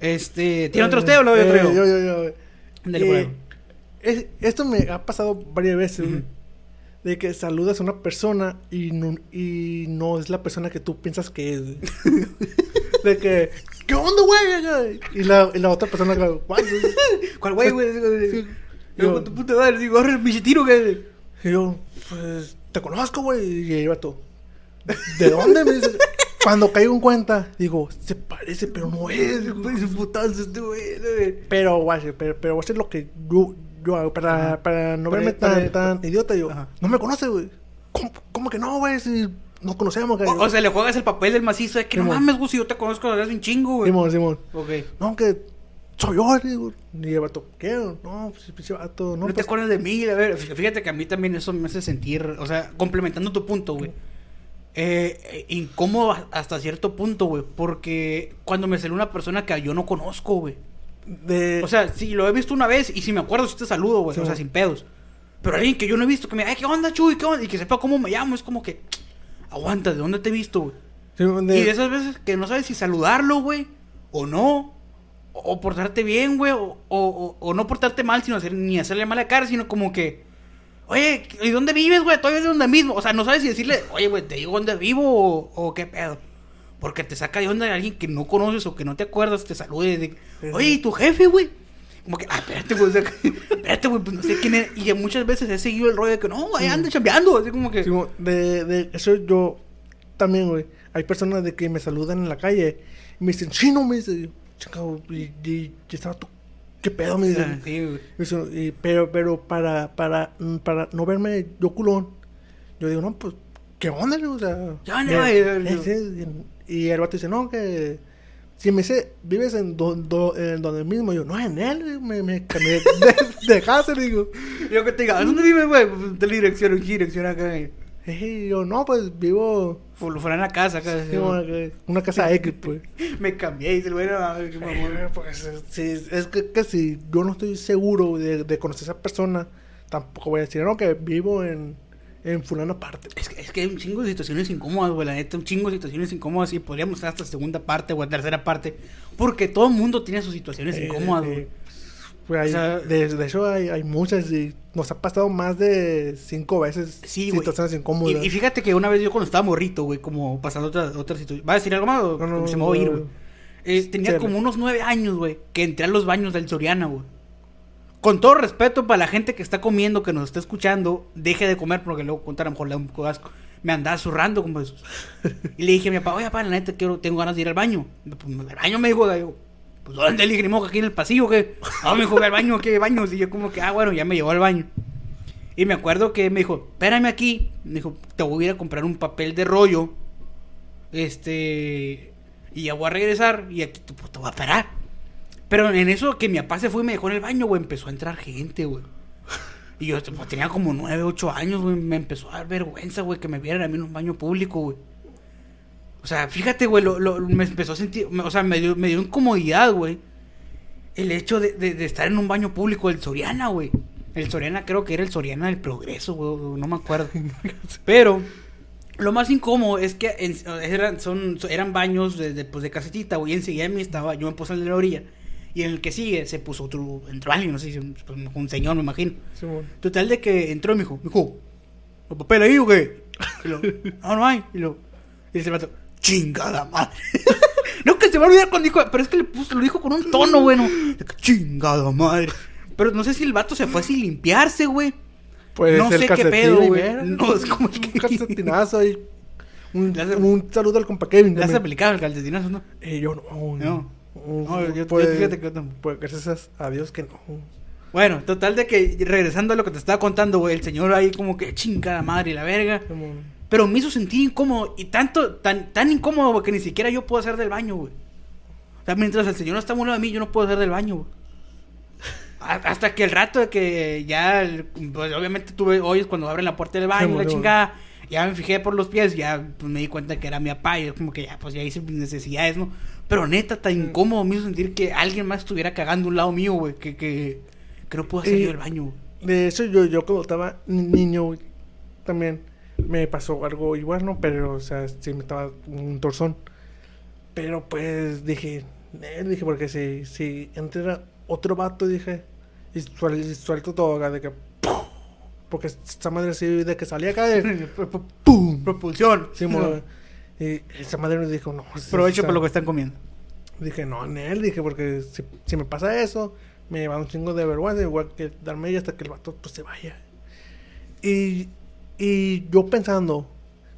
Speaker 1: Este, ¿tiene otro usted o lo
Speaker 2: Eh,
Speaker 1: yo?
Speaker 2: yo, yo, yo.
Speaker 1: Dale,
Speaker 2: Eh,
Speaker 1: bueno.
Speaker 2: es- esto me ha pasado varias veces. De que saludas a una persona y no, y no es la persona que tú piensas que es. de que, ¿qué onda, güey? Y la, y la otra persona, claro, "Guay, güey".
Speaker 1: ¿Cuál güey, güey?
Speaker 2: Sí.
Speaker 1: Yo, tu puta madre, digo, ahora el billetiro que.
Speaker 2: Y yo, pues, te conozco, güey. Y el vato, ¿de dónde? Me dice. Cuando caigo en cuenta, digo, se parece, pero no es. güey.
Speaker 1: Pues un putazo este güey. güey.
Speaker 2: Pero, guay, pero, pero hacer lo que yo, yo hago para, para no verme
Speaker 1: para-
Speaker 2: tan, tan idiota. Yo,
Speaker 1: Ajá.
Speaker 2: no me conoce, güey. ¿Cómo, cómo que no, güey? Si nos conocemos, güey.
Speaker 1: O, o sea, le juegas el papel del macizo de que no
Speaker 2: Simón.
Speaker 1: mames, güey, si yo te conozco hace un chingo, güey.
Speaker 2: Simón, Simón.
Speaker 1: Ok.
Speaker 2: No, que soy yo, digo. Y el vato, ¿qué? No, pues, vato. No,
Speaker 1: No, te
Speaker 2: pues,
Speaker 1: acuerdas de mí, a ver, fíjate que a mí también eso me hace sentir, o sea, complementando tu punto, güey. Eh, eh, incómodo hasta cierto punto, güey, porque cuando me sale una persona que yo no conozco, güey.
Speaker 2: de,
Speaker 1: O sea, si lo he visto una vez y si me acuerdo, si te saludo, güey,
Speaker 2: Sí,
Speaker 1: o sea, sin pedos. Pero alguien que yo no he visto, que me diga, "Ay, ¿qué onda, Chuy? ¿Qué onda? Y que sepa cómo me llamo, es como que, aguanta, ¿de dónde te he visto, güey?
Speaker 2: De-
Speaker 1: Y de esas veces que no sabes si saludarlo, güey, o no, o, portarte bien, güey, o, o- no portarte mal, sino hacer, ni hacerle mala cara, sino como que, oye, ¿y dónde vives, güey? Todavía es de donde mismo. O sea, no sabes si decirle, oye, güey, te digo dónde vivo o, o qué pedo. Porque te saca de onda de alguien que no conoces o que no te acuerdas, te salude, de, oye, ¿y tu jefe, güey? Como que, ah, espérate, güey, o sea, espérate, güey, pues no sé quién es. Y muchas veces he seguido el rollo de que, no, ahí anda chambeando, así como que...
Speaker 2: Simón, de, de eso yo también, güey. Hay personas de que me saludan en la calle y me dicen, chino, me dice, chingado, y, y, y estaba tú, ¿qué pedo? Me
Speaker 1: Ah,
Speaker 2: dicen.
Speaker 1: sí, güey.
Speaker 2: Me dice, y- pero, pero para, para, mm, para no verme yo culón, yo digo, no, pues, ¿qué onda? O sea,
Speaker 1: Ya,
Speaker 2: me- eh, sí, y el vato dice, no, que si me dice, vives en, do- do- en donde mismo, yo, no, en él, me, me cambié de, de casa, le digo.
Speaker 1: Yo que te diga, ¿dónde vives, güey? Pues, De la dirección, acá.
Speaker 2: Y yo, no, pues vivo
Speaker 1: fuera en la casa acá.
Speaker 2: sí, una, una casa X, pues.
Speaker 1: Me cambié y dice, bueno, qué mamón.
Speaker 2: Eh, pues, sí, es que, que si yo no estoy seguro de, de conocer a esa persona, tampoco voy a decir, no, que vivo en, en fulano parte.
Speaker 1: Es que, es que hay un chingo de situaciones incómodas, güey, la neta, un chingo de situaciones incómodas y podríamos estar hasta segunda parte o tercera parte, porque todo el mundo tiene sus situaciones
Speaker 2: Eh,
Speaker 1: incómodas,
Speaker 2: eh,
Speaker 1: güey.
Speaker 2: Hay-
Speaker 1: O sea-
Speaker 2: de, de hecho, hay, hay muchas y nos ha pasado más de cinco veces
Speaker 1: Sí,
Speaker 2: situaciones incómodas.
Speaker 1: Y, y fíjate que una vez yo cuando estaba morrito, güey, como pasando otra, otra situación. ¿Va a decir algo más o
Speaker 2: No, no,
Speaker 1: se me va a ir,
Speaker 2: no.
Speaker 1: güey? Eh, tenía como unos nueve años, güey, que entré a los baños del Soriana, güey. Con todo respeto para la gente que está comiendo, que nos está escuchando, deje de comer porque luego contar a lo mejor le da un asco. Me andaba zurrando como eso. Y le dije a mi papá, oye, papá, la neta, quiero, tengo ganas de ir al baño. Pues, al baño me dijo, pues ¿dónde? Le dije, "Ni modo que aquí en el pasillo, que No, me dijo, ve al baño, ¿qué baños? Y yo como que, ah, bueno, ya me llevó al baño. Y me acuerdo que me dijo, espérame aquí. Me dijo, te voy a ir a comprar un papel de rollo. Este. Y ya voy a regresar. Y aquí te, pues, te voy a parar. Pero en eso que mi papá se fue y me dejó en el baño, güey, empezó a entrar gente, güey. Y yo pues, tenía como 9, 8 años, güey. Me empezó a dar vergüenza, güey, que me vieran a mí en un baño público, güey. O sea, fíjate, güey, lo, lo- me empezó a sentir. me- o sea, me dio, me dio incomodidad, güey. El hecho de, de- de estar en un baño público del Soriana, güey. El Soriana creo que era el Soriana del Progreso, güey. No me acuerdo. Pero lo más incómodo es que en- eran, son, eran baños de, de, pues, de casetita, güey. Enseguida de mí estaba, yo me puse el de la orilla. Y en el que sigue se puso otro, entró alguien, no sé si un, pues, un señor, me imagino.
Speaker 2: Simón.
Speaker 1: Total de que entró y me dijo, me dijo, ¿el papel ahí o qué? Y lo, no, no hay. Y lo, y dice el vato, chingada madre. no, que se va a olvidar cuando dijo, pero es que le puso, lo dijo con un tono, bueno. De que, chingada madre. Pero no sé si el vato se fue sin limpiarse, güey.
Speaker 2: Pues
Speaker 1: No
Speaker 2: el
Speaker 1: sé qué pedo, güey. No, es como
Speaker 2: un
Speaker 1: que-
Speaker 2: calcetinazo ahí. Un, saludo al compa Kevin.
Speaker 1: Le has aplicado el calcetinazo, ¿no?
Speaker 2: Eh, yo no.
Speaker 1: No.
Speaker 2: No,
Speaker 1: No, yo- yo
Speaker 2: pues,
Speaker 1: fíjate que
Speaker 2: pues gracias a Dios que no.
Speaker 1: Bueno, total de que regresando a lo que te estaba contando, güey, el señor ahí como que chingada madre y la verga.
Speaker 2: Simón.
Speaker 1: Pero me hizo sentir incómodo y tanto, tan, tan incómodo güey, que ni siquiera yo puedo hacer del baño, güey. O sea, mientras el señor no está lado de mí, yo no puedo hacer del baño, güey. Hasta que el rato de que ya, el- pues obviamente tuve oyes cuando abren la puerta del baño,
Speaker 2: Sí,
Speaker 1: la
Speaker 2: bueno.
Speaker 1: chingada. Ya me fijé por los pies, ya pues, me di cuenta que era mi papá y es como que ya, pues ya hice mis necesidades, ¿no? Pero neta, tan incómodo me hizo sentir que alguien más estuviera cagando a un lado mío, güey, que, que, que no puedo hacer yo del baño, güey.
Speaker 2: De hecho, yo, yo cuando estaba ni- niño, güey, también me pasó algo igual, ¿no? Pero, o sea, sí me estaba un torzón. Pero pues dije, Nel, dije, porque si, si entra otro vato, dije, y, suel- y suelto todo, acá, de que. ¡pum! Porque esa madre así, de que salía acá, de. ¡Pum!
Speaker 1: Propulsión.
Speaker 2: Sí, mo- y esa madre me dijo, no.
Speaker 1: Provecho por lo que están comiendo.
Speaker 2: Dije, no, Nel, dije, porque si, si me pasa eso, me va un chingo de vergüenza, igual que darme ella hasta que el vato pues, se vaya. Y, y yo pensando,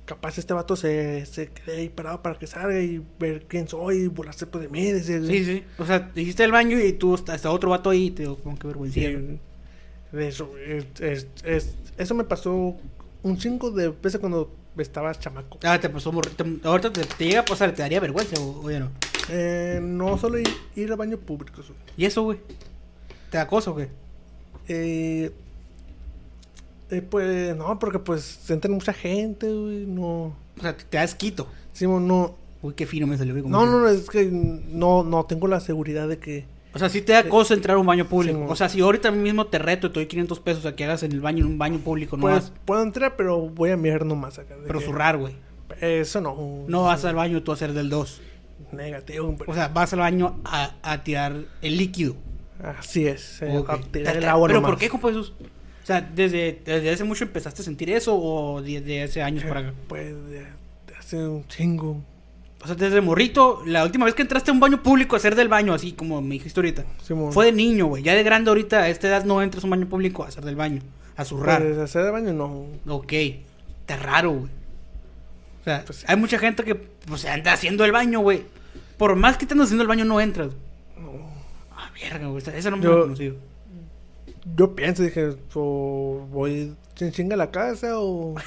Speaker 2: capaz este vato se, se quede ahí parado para que salga y ver quién soy y burlarse pues, de mí. Decir,
Speaker 1: Sí, sí. O sea, dijiste el baño y tú hasta, hasta otro vato ahí te digo, como que vergüenza.
Speaker 2: Sí, eso, es, es- es- eso me pasó un chingo de veces cuando estaba chamaco.
Speaker 1: Ah, te pasó te- Ahorita te, te llega a pasar, te daría vergüenza o, o ya no.
Speaker 2: Eh, no solo ir, ir al baño público. eso.
Speaker 1: ¿Y eso, güey? ¿Te da cosa o qué?
Speaker 2: Eh, eh, pues no, porque pues entra mucha gente, güey, no.
Speaker 1: O sea, te das quito.
Speaker 2: Simón, no.
Speaker 1: Uy, qué fino me salió. güey,
Speaker 2: No, no, no, es que no, no tengo la seguridad de que.
Speaker 1: O sea, si te da cosa entrar a un baño público.
Speaker 2: Sí,
Speaker 1: o sea, si ahorita mismo te reto y te doy 500 pesos a que hagas en el baño, en un baño público, no
Speaker 2: Pues puedo entrar, pero voy a mirar nomás acá.
Speaker 1: Pero
Speaker 2: que-
Speaker 1: zurrar, güey.
Speaker 2: Eso no.
Speaker 1: No vas al baño tú a hacer del 2.
Speaker 2: Negativo.
Speaker 1: O sea, vas al baño a, a tirar el líquido.
Speaker 2: así es. eh,
Speaker 1: Ok.
Speaker 2: a tirar el agua
Speaker 1: ¿Pero
Speaker 2: nomás.
Speaker 1: por qué, compa Jesús? Sea, ¿desde, ¿desde hace mucho empezaste a sentir eso o desde hace años para acá?
Speaker 2: Pues hace un chingo.
Speaker 1: O sea, desde morrito, la última vez que entraste a un baño público a hacer del baño, así como me dijiste ahorita,
Speaker 2: Simón.
Speaker 1: fue de niño, güey. Ya de grande ahorita, a esta edad no entras a un baño público a hacer del baño, a zurrar.
Speaker 2: Pues hacer el baño no.
Speaker 1: Ok, está raro, güey. O sea,
Speaker 2: Pues-
Speaker 1: hay mucha gente que pues, anda haciendo el baño, güey. Por más que te andas haciendo el baño, no entras.
Speaker 2: no.
Speaker 1: Ah, verga, güey. esa- no me la he conocido.
Speaker 2: Yo pienso, dije, o voy sin chinga a la casa o.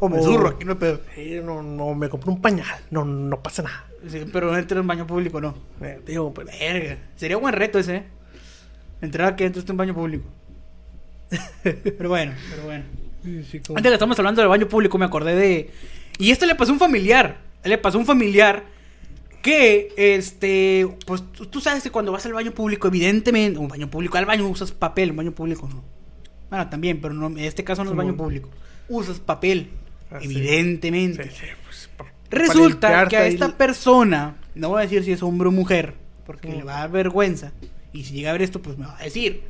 Speaker 1: O me zurro, aquí no hay pedo.
Speaker 2: Sí, no, no, me compré un pañal. No, no pasa nada.
Speaker 1: Sí, pero no entras en un baño público, no.
Speaker 2: Eh, digo, pues.
Speaker 1: Verga. Sería buen reto ese, ¿eh? Entrar a que entraste en un baño público. pero bueno, pero bueno.
Speaker 2: sí, sí, como-
Speaker 1: Antes que estamos hablando del baño público, me acordé de. Y esto le pasó a un familiar. Le pasó a un familiar que, este. Pues tú, sabes que cuando vas al baño público, evidentemente. Un baño público, al baño usas papel, un baño público no. Bueno, también, pero no, en este caso no es baño público. Usas papel,
Speaker 2: Ah,
Speaker 1: evidentemente.
Speaker 2: Sí, sí, pues,
Speaker 1: Resulta que a esta persona, no voy a decir si es hombre o mujer, porque le va a dar vergüenza. Y si llega a ver esto, pues me va a decir.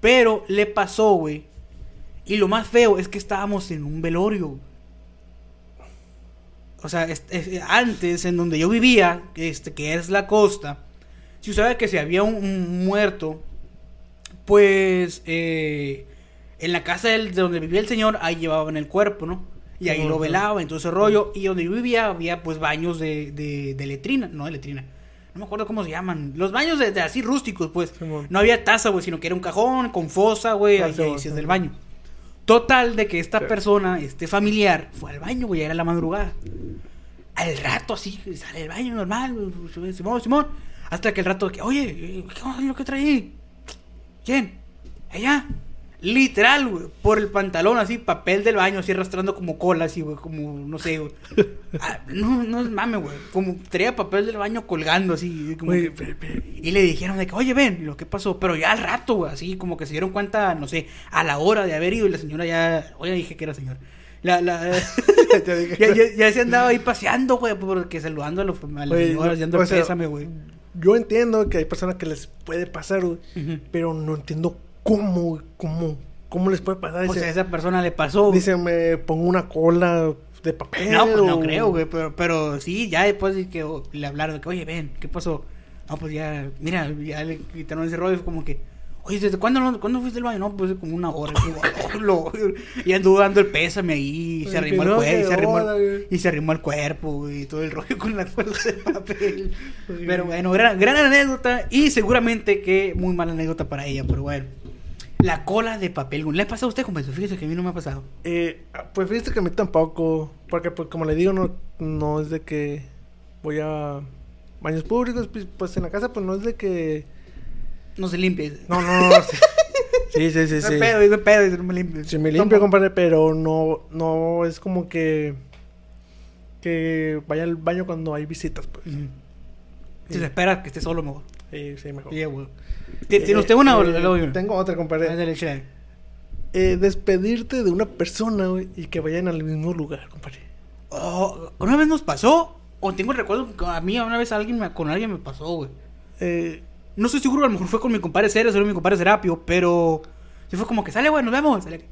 Speaker 1: Pero le pasó, güey. Y lo más feo es que estábamos en un velorio. O sea, es- es- antes, en donde yo vivía, este, que es la costa, si usaba que si había un, un muerto, pues eh, en la casa del- de donde vivía el señor, ahí llevaban el cuerpo, ¿no? Y ahí lo velaban, entonces rollo. Y donde yo vivía había pues baños de, de, de letrina, no de letrina. No me acuerdo cómo se llaman. Los baños de, de así rústicos, pues. No había taza, güey, sino que era un cajón con fosa, güey.
Speaker 2: Ah,
Speaker 1: Ahí, ahí sí es del baño. Total, de que esta persona, este familiar, fue al baño, güey, era la madrugada. Al rato así, sale del baño normal, güey, Simón, Simón. Hasta que el rato, que, oye, ¿qué es lo que trae? ¿Quién? Ella. Literal, güey, por el pantalón así, papel del baño, así arrastrando como cola, así, güey, como, no sé, güey. Ah, no, no es mame, güey. Como traía papel del baño colgando así. como que- y le dijeron de que, oye, ven, lo que pasó. Pero ya al rato, güey, así como que se dieron cuenta, no sé, a la hora de haber ido y la señora ya. Oye, dije que era señora. La, la, ya, ya, ya se andaba ahí paseando, güey, porque saludando a, los, a las
Speaker 2: Güey,
Speaker 1: señoras, dando
Speaker 2: o
Speaker 1: el
Speaker 2: sea,
Speaker 1: pésame, güey.
Speaker 2: Yo entiendo que hay personas que les puede pasar, güey, pero no entiendo cómo, cómo, cómo les puede pasar.
Speaker 1: O
Speaker 2: Dice,
Speaker 1: sea, a esa persona le pasó.
Speaker 2: dice, me pongo una cola de papel.
Speaker 1: No, pues no creo, güey, pero, pero sí, ya después de que le hablaron de que, oye, ven, ¿qué pasó? No, pues ya, mira, ya le quitaron ese rollo, como que, oye, ¿desde cuándo, cuándo fuiste al baño? No, pues como una hora. Y, digo, "Lo-". y anduvo dando el pésame ahí, y se arrimó el cuerpo, y se arrimó, el-
Speaker 2: güey.
Speaker 1: y se arrimó el cuerpo, y todo el rollo con la cuerda de papel. Pero bueno, gran, gran anécdota, y seguramente que muy mala anécdota para ella, pero bueno. La cola de papel. ¿le ha pasado a usted, compadre? Fíjese que a mí no me ha pasado.
Speaker 2: Eh, pues fíjate que a mí tampoco, porque pues como le digo, no, no es de que voy a baños públicos, pues, pues en la casa pues no es de que...
Speaker 1: No se limpia.
Speaker 2: No, no, no. sí, sí, sí, sí.
Speaker 1: No
Speaker 2: sí.
Speaker 1: pedo, no hay pedo, no me limpio.
Speaker 2: Sí, me limpio, compadre, pero no, no es como que... Que vaya al baño cuando hay visitas, pues.
Speaker 1: Si se espera que esté solo, mejor.
Speaker 2: Sí, sí, mejor.
Speaker 1: Güey. ¿Tiene
Speaker 2: Eh,
Speaker 1: usted una o
Speaker 2: eh,
Speaker 1: le doy una?
Speaker 2: Tengo otra, compadre.
Speaker 1: dale.
Speaker 2: Eh, despedirte de una persona, güey, y que vayan al mismo lugar, compadre.
Speaker 1: Oh, una vez nos pasó O tengo el recuerdo que a mí una vez alguien me- con alguien me pasó, güey.
Speaker 2: Eh,
Speaker 1: No estoy seguro, a lo mejor fue con mi compadre Ceres o mi compadre Serapio, pero... Sí fue como que sale, güey, nos vemos. Sale-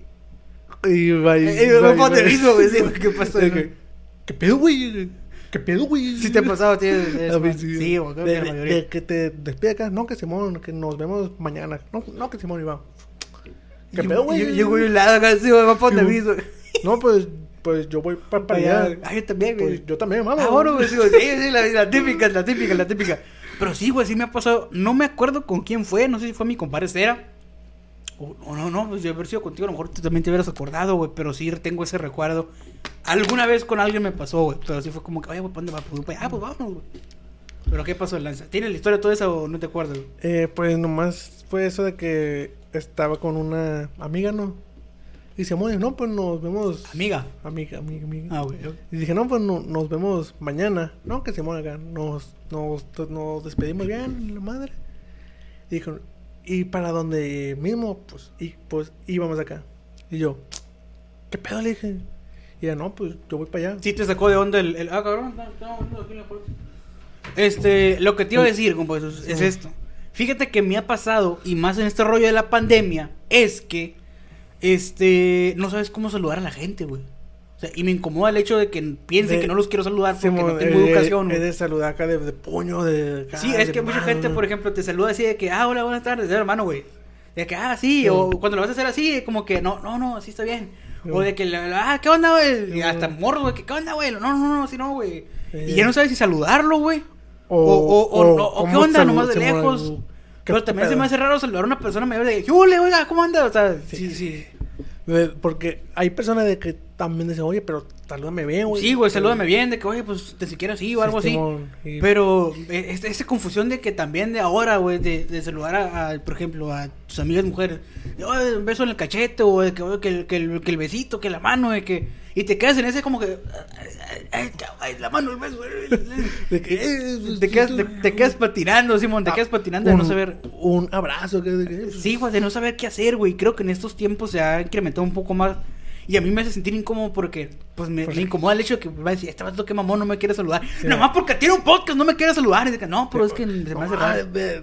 Speaker 2: y va y-
Speaker 1: Eh, eh,
Speaker 2: va y-
Speaker 1: ¿cómo te
Speaker 2: va y-
Speaker 1: güey, ¿qué pasó?
Speaker 2: ¿Qué pedo, güey? ¿Qué pedo, güey?
Speaker 1: Si te ha pasado, tío.
Speaker 2: A mí
Speaker 1: sí, güey, creo
Speaker 2: de,
Speaker 1: que la
Speaker 2: de-
Speaker 1: mayoría.
Speaker 2: de que te despide acá. No, que Simón, que nos vemos mañana. No, no que Simón iba. ¿Qué pedo, güey?
Speaker 1: y- Llegó yo un lado acá, sí, güey, va para
Speaker 2: Sí,
Speaker 1: aviso.
Speaker 2: No, pues, pues yo voy pa- para allá.
Speaker 1: Ah, yo también, güey.
Speaker 2: Pues yo también.
Speaker 1: Ah, güey, sí, güey, sí, sí, la, la típica, la típica, la típica. Pero sí, güey, sí me ha pasado. No me acuerdo con quién fue, no sé si fue mi compadre Cera. O o no, no, pues de haber sido contigo, a lo mejor tú también te hubieras acordado, güey. Pero sí tengo ese recuerdo. Alguna vez con alguien me pasó, güey. Pero sí fue como que, oye, güey, ¿pa' ¿dónde va? Pues, ah, pues vámonos, güey. Pero ¿qué pasó, Lanza? ¿Tienes la historia de todo eso o no te acuerdas, güey?
Speaker 2: Eh, pues nomás fue eso de que estaba con una amiga, ¿no? Y Simón, no, pues nos vemos.
Speaker 1: Amiga.
Speaker 2: Amiga, amiga, amiga.
Speaker 1: Ah, güey.
Speaker 2: Y dije, no, pues no- nos vemos mañana. No, que Simón acá. Nos, nos, nos despedimos bien, la madre. Y dijo, y para donde mismo, pues, y pues íbamos acá. Y yo, ¿qué pedo le dije? Y ella, no, pues yo voy para allá.
Speaker 1: Sí te sacó de onda el... el- ah, cabrón, aquí en la puerta. Este, lo que te iba a decir, compa, es, es esto. Fíjate que me ha pasado, y más en este rollo de la pandemia, es que, este, no sabes cómo saludar a la gente, güey. Sea, y me incomoda el hecho de que piensen
Speaker 2: De-
Speaker 1: que no los quiero saludar porque no tengo
Speaker 2: eh,
Speaker 1: educación.
Speaker 2: Es de saludar acá de, de puño, de.
Speaker 1: Sí, es que mucha gente, por ejemplo, te saluda así de que, ah, hola, buenas tardes, de hermano, güey. De que, ah, sí,
Speaker 2: Sí.
Speaker 1: o cuando lo vas a hacer así, como que, no, no, no, así está bien.
Speaker 2: Sí.
Speaker 1: O de que, ah, ¿qué onda, güey? Y
Speaker 2: Sí.
Speaker 1: hasta morro, güey, que, ¿qué onda, güey? No, no, no, así no, güey. Y ya no sabes si saludarlo, güey. O,
Speaker 2: O-
Speaker 1: o, o, qué onda, nomás de lejos.
Speaker 2: ¿qué
Speaker 1: Pero también se me hace raro saludar a una persona mayor de, ¿qué ole, oiga, cómo anda? O sea, sí, sí.
Speaker 2: Porque hay personas de que también dicen, oye, pero salúdame bien, güey.
Speaker 1: Sí, güey, salúdame bien, de que, oye, pues, te siquiera así o
Speaker 2: Sí,
Speaker 1: algo así.
Speaker 2: Y-
Speaker 1: Pero eh, es- esa confusión de que también de ahora, güey, de, de saludar a, a, por ejemplo, a tus amigas mujeres, de, "Oye, un beso en el cachete, o de que, oye, que, el- que, el, que el besito, que la mano, de que... Y te quedas en ese como que... La mano, el beso.
Speaker 2: De que, eh,
Speaker 1: te, quedas, te, te quedas patinando, Simón, te
Speaker 2: Ah,
Speaker 1: quedas patinando de no saber...
Speaker 2: Un abrazo. Que-
Speaker 1: Sí, güey, de no saber qué hacer, güey. Creo que en estos tiempos se ha incrementado un poco más. Y a mí me hace sentir incómodo porque, pues, me, me incomoda el hecho de que va a decir, este vato que mamón no me quiere saludar.
Speaker 2: Sí.
Speaker 1: Nomás porque tiene un podcast no me quiere saludar. Y que, no, pero es que se me hace raro.
Speaker 2: de-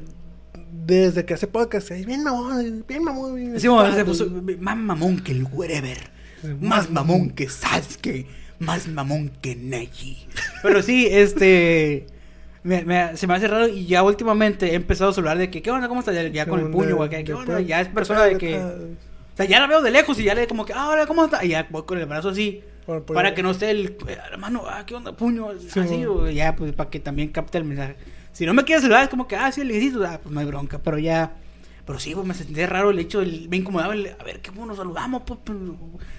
Speaker 2: desde que hace podcast, bien mamón, bien mamón. bien
Speaker 1: Sí, güey, se puso más mamón que el wherever. Más mamón que Sasuke. Más mamón que Neji. Pero sí, este... me- me- se me hace raro y ya últimamente he empezado a saludar de que, ¿qué onda? ¿Cómo estás? Ya, ya con el puño, güey. ¿Qué, qué onda? Ya es persona de que... O sea, ya la veo de lejos y ya le como que, ah, hola, ¿cómo está? Y ya voy con el brazo así.
Speaker 2: Por- por-
Speaker 1: para que no esté el eh, hermano, ah, ¿qué onda? Puño,
Speaker 2: Sí,
Speaker 1: así, o ya, pues para que también capte el mensaje. Si no me quieres saludar, es como que, ah, sí, le necesito, ah, pues no hay bronca, pero ya. Pero sí, pues me sentí raro el hecho, el, me incomodaba el, a ver, ¿qué bueno nos saludamos? Pues, pues,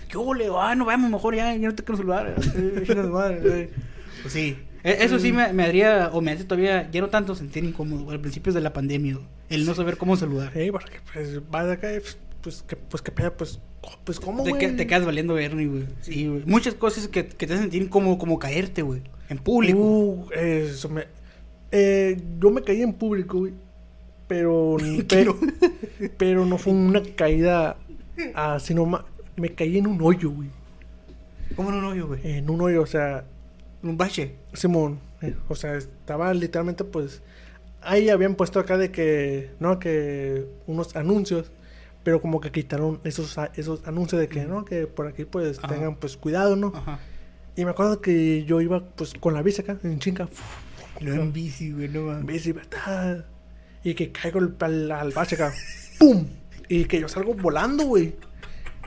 Speaker 1: ¿Qué ole? Ah, nos vemos mejor ya, ya no te quiero saludar. eh. Pues sí, E- eso sí me, me haría, o me hace todavía, ya no tanto sentir incómodo, al principio de la pandemia, el no saber cómo saludar.
Speaker 2: Sí, porque pues vas acá, y, pues que pues que pues, pues cómo,
Speaker 1: Te, te quedas valiendo Bernie, güey. Sí, güey. Muchas cosas que, que te hacen sentir como, como caerte, güey. En público.
Speaker 2: Uh, eso me... Eh, yo me caí en público, güey. Pero, pero, pero no fue una caída así nomás. Me caí en un hoyo, güey.
Speaker 1: ¿Cómo no, no, yo, güey?
Speaker 2: En un hoyo, o sea,
Speaker 1: Un bache.
Speaker 2: Simón. eh, o sea, estaba literalmente, pues. Ahí habían puesto acá de que. No, que. Unos anuncios. Pero como que quitaron esos, a- esos anuncios de que, ¿no? Que por aquí, pues,
Speaker 1: Ajá.
Speaker 2: tengan, pues, cuidado, ¿no?
Speaker 1: Ajá.
Speaker 2: Y me acuerdo que yo iba, pues, con la bici acá, en chinga.
Speaker 1: No en bici, güey, no mames.
Speaker 2: bici, ¿verdad? Y que caigo al, al, al bache acá. ¡Pum! Y que yo salgo volando, güey.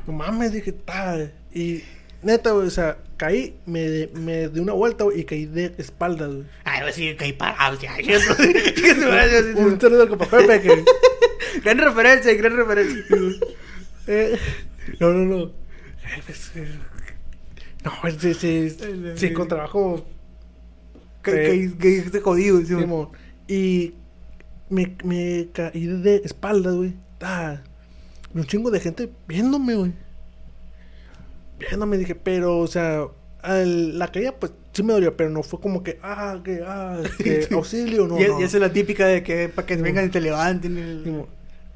Speaker 2: No mames, dije, ta. Y neta, güey, o sea, caí, me, me di una vuelta, güey, y caí de espaldas, güey.
Speaker 1: Ay, sí, que hay parados ya. Gran
Speaker 2: Un saludo al Pepe que.
Speaker 1: referencia, gran referencia.
Speaker 2: eh, no, no, no. Eh, pues, eh, no, sí, sí, sí, con trabajo.
Speaker 1: Que esté jodido, sí.
Speaker 2: Y me, me caí de espaldas, güey. Ah, un chingo de gente viéndome, güey. Viéndome, dije, pero, o sea, al- la caída, pues sí me dolió, pero no fue como que, ah, que, ah, que auxilio, no.
Speaker 1: y,
Speaker 2: no.
Speaker 1: esa es la típica de que para que vengan y te levanten. el-.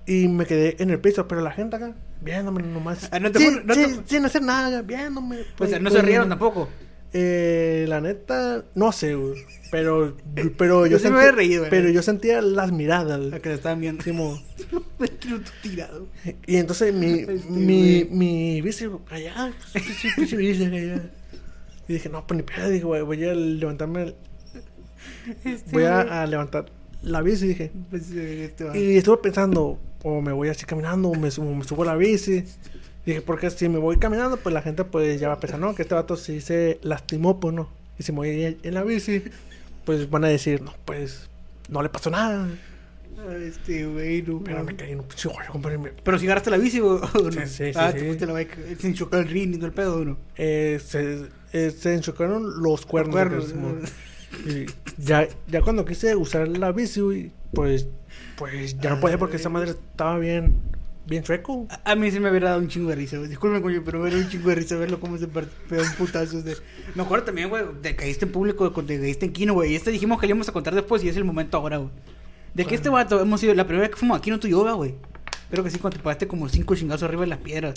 Speaker 2: Y me quedé en el piso, pero la gente acá, viéndome nomás.
Speaker 1: Ah, no te
Speaker 2: Sí,
Speaker 1: fue- no
Speaker 2: sí,
Speaker 1: te-
Speaker 2: sin hacer nada, viéndome.
Speaker 1: O
Speaker 2: pues,
Speaker 1: sea, no
Speaker 2: pues,
Speaker 1: se rieron tampoco.
Speaker 2: Eh, la neta, no sé, güey. Pero, pero yo,
Speaker 1: Yo sí me había reído, güey.
Speaker 2: Pero yo sentía las miradas,
Speaker 1: La que le estaban viendo. Tirado.
Speaker 2: Y entonces mi,
Speaker 1: Este,
Speaker 2: mi,
Speaker 1: güey.
Speaker 2: mi bici, allá, pinche- pinche bici, allá. Y dije, no, pues ni pedo, dije, güey, voy a levantarme, el-
Speaker 1: Este,
Speaker 2: voy a, a levantar la bici, dije.
Speaker 1: Pues, eh, este.
Speaker 2: Y estuve pensando, o me voy así caminando, o me, subo- me subo a la bici. Dije, porque si me voy caminando, pues la gente pues ya va a pensar, no, que este vato sí se lastimó, pues no. Y si me voy en, la bici, pues van a decir, no, pues no le pasó nada.
Speaker 1: Ay, Este, güey, no.
Speaker 2: Pero me caí en un pinche
Speaker 1: Pero si agarraste la bici, o no.
Speaker 2: Sí, sí, sí,
Speaker 1: Ah, te fuiste a la bike sin chocar el ring y todo el pedo, ¿o ¿no?
Speaker 2: Eh, se, eh, se enchocaron los cuernos. Y ya, ya cuando quise usar la bici, güey, pues, pues ya no podía porque esa madre estaba bien, bien chueco.
Speaker 1: A, a mí se me hubiera dado un chingo de risa, güey. Disculpen, coño, pero me hubiera dado un chingo de risa verlo cómo se pegó un putazo de... Me acuerdo también, güey, de caíste en público, de te caíste en Kino, güey. Y este dijimos que le íbamos a contar después y es el momento ahora, güey. De que este vato hemos ido... La primera vez que fuimos a Kino, tu yoga, güey. Creo que sí, cuando te pagaste como cinco chingazos arriba de las piedras.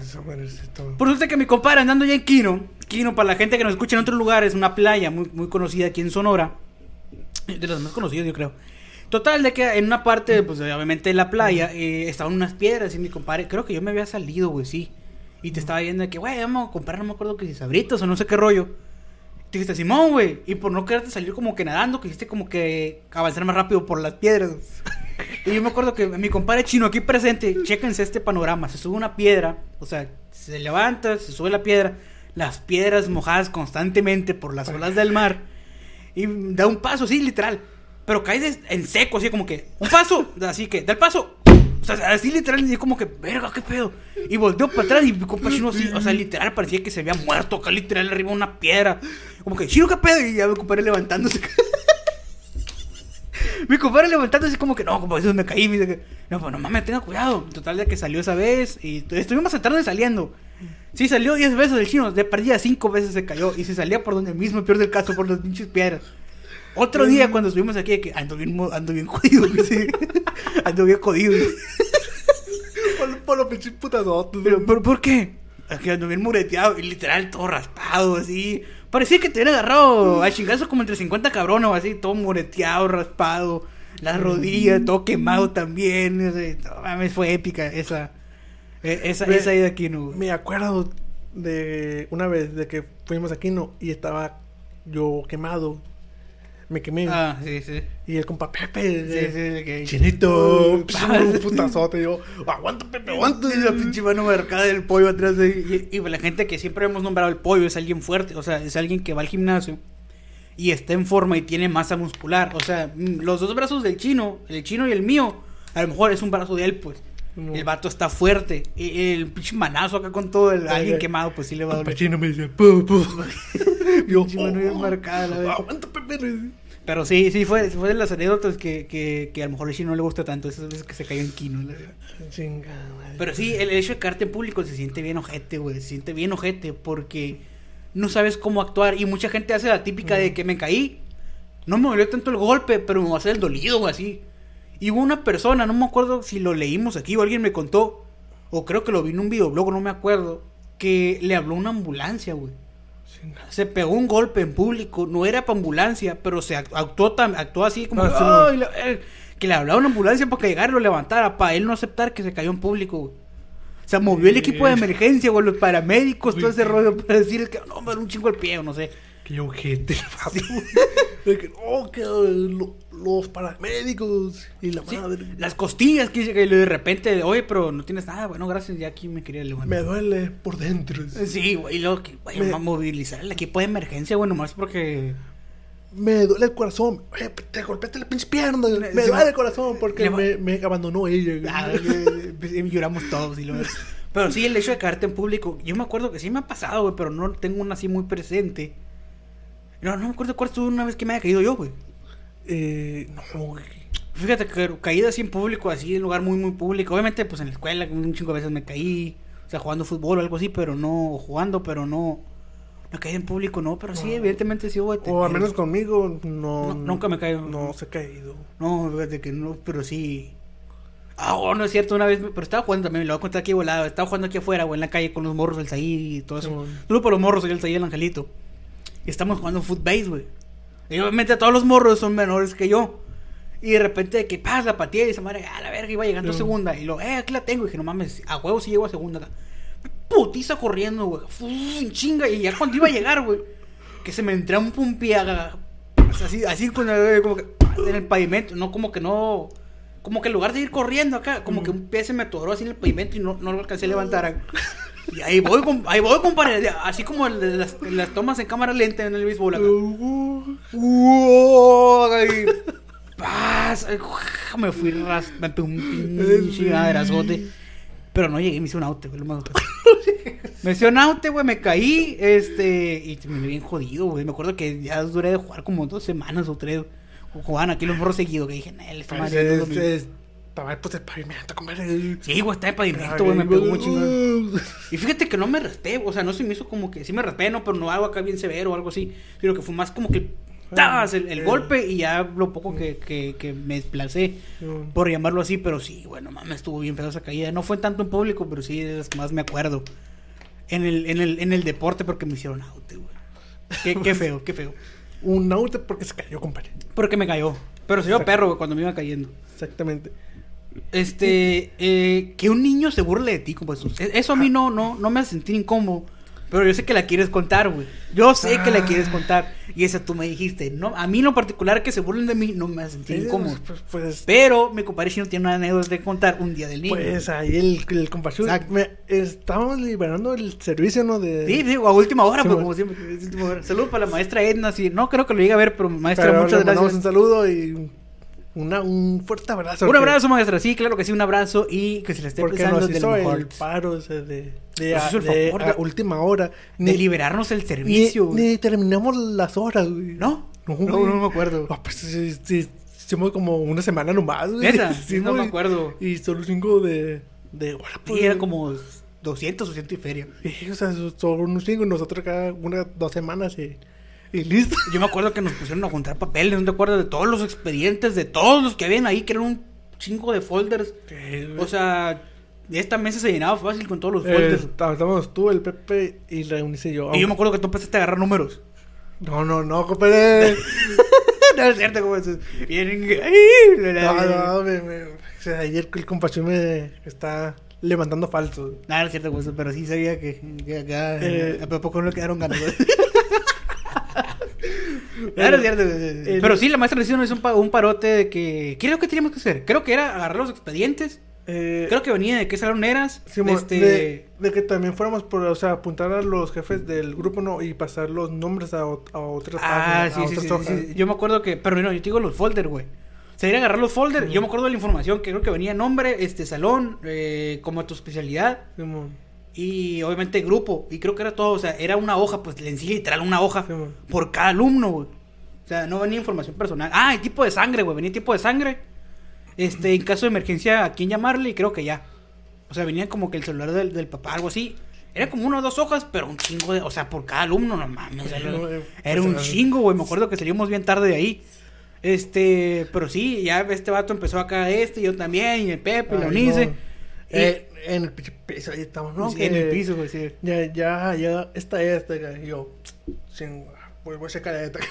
Speaker 2: Esa madre sí estaba-
Speaker 1: Por resulta que mi compadre andando ya en Kino, Kino para la gente que nos escucha en otros lugares, una playa muy, muy conocida aquí en Sonora, de las más conocidas yo creo. Total, de que en una parte, pues obviamente de la playa, eh, estaban unas piedras y mi compadre, creo que yo me había salido, güey, sí. Y te estaba viendo de que, güey, vamos a comprar, no me acuerdo que si sabritos o no sé qué rollo. Te dijiste, Simón, güey. Y por no quererte salir como que nadando, quisiste como que avanzar más rápido por las piedras. Y yo me acuerdo que mi compadre chino aquí presente, chéquense este panorama. Se sube una piedra, o sea, se levanta, se sube la piedra, las piedras mojadas constantemente por las olas del mar. Y da un paso, sí, literal. Pero cae des- en seco, así como que, un paso, así que, da el paso. O sea, así literal, y como que, verga, qué pedo. Y volteó para atrás y mi compa chino así, o sea, literal, parecía que se había muerto acá, literal, arriba una piedra. Como que, chino, qué pedo. Y ya mi compadre levantándose. mi compadre levantándose como que, no, compadre, eso me caí. Me dice no, pues no mames, tenga cuidado. Total, de que salió esa vez y estuvimos tratando de saliendo. Sí, salió 10 veces el chino, de perdida 5 veces se cayó y se salía por donde mismo, peor del caso, por las pinches piedras. Otro día cuando estuvimos aquí, que ando bien, ando bien jodido, dice. ando bien jodido.
Speaker 2: Por, por los pinches putazotes.
Speaker 1: Pero, ¿por, ¿por qué? Que ando bien mureteado y literal todo raspado, así. Parecía que te hubiera agarrado a chingazos como entre 50 cabrones o así, todo mureteado, raspado. Las rodillas, todo quemado también. ese- no mames, fue épica esa. e- Esa,
Speaker 2: Me-
Speaker 1: esa ida aquí, no.
Speaker 2: Me acuerdo de una vez de que fuimos aquí no y estaba yo quemado. Me quemé.
Speaker 1: Ah, sí, sí.
Speaker 2: Y el compa Pepe.
Speaker 1: Sí, sí,
Speaker 2: Chinito.
Speaker 1: Uh,
Speaker 2: un putazote. Yo, aguanta, Pepe, aguanta.
Speaker 1: Y la pinche mano marcada del pollo atrás de... Y, y la gente que siempre hemos nombrado el pollo es alguien fuerte, o sea, es alguien que va al gimnasio y está en forma y tiene masa muscular. O sea, mm, los dos brazos del chino, el chino y el mío, a lo mejor es un brazo de él, pues.
Speaker 2: No.
Speaker 1: El vato está fuerte. Y el pinche manazo acá con todo el, alguien quemado, pues sí le va a doler.
Speaker 2: Me decía, pu, pu. Yo,
Speaker 1: Pinche mano bien marcada, la verdad.
Speaker 2: aguanta, Pepe.
Speaker 1: Pero sí, sí, fue, fue de las anécdotas que, que, que a lo mejor chino no le gusta tanto. Esas veces que se cayó en quino. la.
Speaker 2: Chingada madre.
Speaker 1: Pero sí, el hecho de caerte en público se siente bien ojete, güey. Se siente bien ojete porque no sabes cómo actuar. Y mucha gente hace la típica de que me caí. No me dolió tanto el golpe, pero me va a hacer el dolido o así. Y hubo una persona, no me acuerdo si lo leímos aquí o alguien me contó. O creo que lo vi en un videoblog, no me acuerdo. Que le habló una ambulancia, güey. Se pegó un golpe en público, no era para ambulancia, pero se act- actuó, actuó así como
Speaker 2: Ah, sí,
Speaker 1: "Ay, la- eh", que le hablaba una ambulancia para que llegara y lo levantara, para él no aceptar que se cayó en público. güey. O sea, movió el equipo de emergencia, güey, los paramédicos, todo ese rollo para decir que no, me da un chingo el pie, o no sé.
Speaker 2: Que ojete, papi. De que, oh, que lo- los paramédicos y la
Speaker 1: Sí,
Speaker 2: madre.
Speaker 1: las costillas que que de repente, oye, pero no tienes nada, bueno, gracias, ya aquí me quería
Speaker 2: Me
Speaker 1: levantar.
Speaker 2: duele por dentro.
Speaker 1: Sí, güey, y luego que, güey,
Speaker 2: Me-
Speaker 1: va a movilizar el equipo de emergencia, güey, nomás porque...
Speaker 2: Me duele el corazón. Te golpeaste la pinche pierna. Me
Speaker 1: Sí,
Speaker 2: duele el corazón porque
Speaker 1: va-
Speaker 2: me, me abandonó ella.
Speaker 1: Ah, pues, lloramos todos y lo Pero sí, el hecho de caerte en público, yo me acuerdo que sí me ha pasado, güey, pero no tengo una así muy presente. No, no me acuerdo cuál estuvo una vez que me haya caído yo, güey.
Speaker 2: Eh, no, güey.
Speaker 1: Fíjate que caída así en público, así en un lugar muy, muy público. Obviamente, pues en la escuela, un chingo de veces me caí. O sea, jugando fútbol o algo así, pero no, o jugando, pero no. No caí en público, no, pero sí, evidentemente sí, güey.
Speaker 2: O al menos conmigo, no.
Speaker 1: No, nunca me caigo.
Speaker 2: No se ha caído.
Speaker 1: No, fíjate que no, pero sí. Ah, oh, no es cierto, una vez, pero estaba jugando también, lo voy a contar aquí volado. Estaba jugando aquí afuera, güey, en la calle con los morros del Saí y todo eso.
Speaker 2: Simón.
Speaker 1: Solo por los morros, el Saí el Angelito. Y estamos jugando footbase, güey. Y obviamente todos los morros son menores que yo. Y de repente, de que pasa la patía y esa madre, a la verga, iba llegando a
Speaker 2: Sí.
Speaker 1: segunda. Y lo, eh, aquí la tengo. Y dije, no mames, a huevo si llego a segunda acá. Putiza corriendo, güey. En chinga. Y ya cuando iba a llegar, güey, que se me entró un pumpiaga. Así, así con el, como que en el pavimento. No, como que no. Como que en lugar de ir corriendo acá, como que un pie se me atoró así en el pavimento y no, no lo alcancé a levantar. Y ahí voy, ahí voy, compadre. Así como las, las tomas en cámara lenta en el béisbol acá. ¡paz! Me fui. Me un pinche madrazote. Pero no llegué, me hice un aute, güey. lo me hice un aute, güey, me caí, este... Y me vi bien jodido, güey. Me acuerdo que ya duré de jugar como dos semanas o tres. Jugaban aquí los morros seguidos, que dije, "Nel, esta
Speaker 2: Pues
Speaker 1: madre no es- mío".
Speaker 2: es- Estaba pues el pavimento, compadre.
Speaker 1: Sí, güey, está de pavimento, güey, me pegó muy chingón. Y fíjate que no me raspé, o sea, no se me hizo como que, sí me raspé, no, pero no algo acá bien severo o algo así, sino que fue más como que, ¡tas! el, el
Speaker 2: Eh.
Speaker 1: golpe y ya lo poco que, que, que me desplacé,
Speaker 2: Mm.
Speaker 1: por llamarlo así, pero sí, bueno, mames, estuvo bien feo esa caída, no fue tanto en público, pero sí de las que más me acuerdo, en el, en el, en el deporte porque me hicieron out, güey. Qué, qué feo, qué feo.
Speaker 2: Un auto porque se cayó, compadre.
Speaker 1: Porque me cayó, pero se dio perro güey, cuando me iba cayendo.
Speaker 2: Exactamente.
Speaker 1: Este, eh, que un niño se burle de ti, como eso. E- Eso a mí no, no, no me hace sentir incómodo. Pero yo sé que la quieres contar, güey. Yo sé que la quieres contar. Y esa tú me dijiste. No, a mí en lo particular que se burlen de mí no me hace sentir
Speaker 2: Sí,
Speaker 1: incómodo.
Speaker 2: Pues, pues,
Speaker 1: Pero mi compadre no tiene una anécdota de contar un día del niño.
Speaker 2: pues ahí el, el compadre. Me- Estábamos liberando el servicio, ¿no? De,
Speaker 1: Sí, digo, a última hora,
Speaker 2: Sí,
Speaker 1: pues, como siempre. Saludos para la maestra Edna. Sí, no creo que lo llegue a ver, pero maestra,
Speaker 2: Pero
Speaker 1: muchas
Speaker 2: le
Speaker 1: gracias.
Speaker 2: un saludo y una, un fuerte abrazo.
Speaker 1: Un
Speaker 2: que-
Speaker 1: abrazo, maestra. Sí, claro que sí, un abrazo. Y que se le esté
Speaker 2: Porque
Speaker 1: pensando
Speaker 2: nos hizo el
Speaker 1: mejor.
Speaker 2: paro o sea, de, de, a,
Speaker 1: el
Speaker 2: de
Speaker 1: de-
Speaker 2: última hora.
Speaker 1: De liberarnos el
Speaker 2: ni,
Speaker 1: servicio,
Speaker 2: ni terminamos las horas, güey.
Speaker 1: ¿No?
Speaker 2: No,
Speaker 1: No,
Speaker 2: güey.
Speaker 1: no me acuerdo.
Speaker 2: No, pues sí, sí, hicimos como una semana nomás, güey.
Speaker 1: ¿Neta?
Speaker 2: Sí,
Speaker 1: No me acuerdo.
Speaker 2: Y solo cinco de, de hora, pues.
Speaker 1: Sí, era como 200 o 100 y feria.
Speaker 2: Sí, o sea, solo unos cinco, nosotros cada una, dos semanas y, y listo.
Speaker 1: Yo me acuerdo que nos pusieron a juntar papeles, no te acuerdas de todos los expedientes, de todos los que habían ahí, que eran un chingo de folders. O sea, esta mesa se llenaba fácil con todos los
Speaker 2: Eh,
Speaker 1: folders.
Speaker 2: estábamos tú, el Pepe y la Eunice y yo.
Speaker 1: y yo me acuerdo que tú empezaste a agarrar números.
Speaker 2: No, no, no, compadre.
Speaker 1: no es cierto, como. Vienen.
Speaker 2: no, no, me, me, o sea, ayer el compacho me está levantando falsos.
Speaker 1: No, no es cierto, eso, pero sí sabía que, que acá.
Speaker 2: Eh.
Speaker 1: ¿A poco no le quedaron ganas? Cierto.
Speaker 2: El-
Speaker 1: Pero sí, la maestra nos hizo un, pa- un parote de que. ¿Qué es lo que teníamos que hacer? Creo que era agarrar los expedientes.
Speaker 2: Eh,
Speaker 1: Creo que venía de qué salón eras.
Speaker 2: Simón,
Speaker 1: este.
Speaker 2: de, de que también fuéramos por, o sea, apuntar a los jefes del grupo no y pasar los nombres a, ot- a otras
Speaker 1: Ah,
Speaker 2: páginas,
Speaker 1: sí,
Speaker 2: a
Speaker 1: sí,
Speaker 2: otras
Speaker 1: sí,
Speaker 2: hojas.
Speaker 1: sí. Yo me acuerdo que. Pero no, yo te digo los folders, güey. Sea, ir a agarrar los folders. Yo me acuerdo de la información que creo que venía nombre, este salón, eh, como tu especialidad.
Speaker 2: Simón,
Speaker 1: Y obviamente grupo. Y creo que era todo. O sea, era una hoja, pues en sí, literal, una hoja.
Speaker 2: Sí,
Speaker 1: por cada alumno, güey. O sea, no venía información personal. Ah, y tipo de sangre, güey. Venía tipo de sangre. Este, en caso de emergencia, a quién llamarle y creo que ya. O sea, venía como que el celular del, del papá, algo así. Era como una o dos hojas, pero un chingo de. O sea, por cada alumno, no mames. Era, un chingo, güey. Me acuerdo que salimos bien tarde de ahí. Este, pero sí, ya este vato empezó acá este, yo también, y el Pepe, y la Unice.
Speaker 2: no. Eh, en el pinche piso ahí estamos, ¿no?
Speaker 1: sí,
Speaker 2: Que
Speaker 1: en el piso, güey, sí.
Speaker 2: Ya, ya, ya, esta esta, y yo, sin, pues voy a checar esta.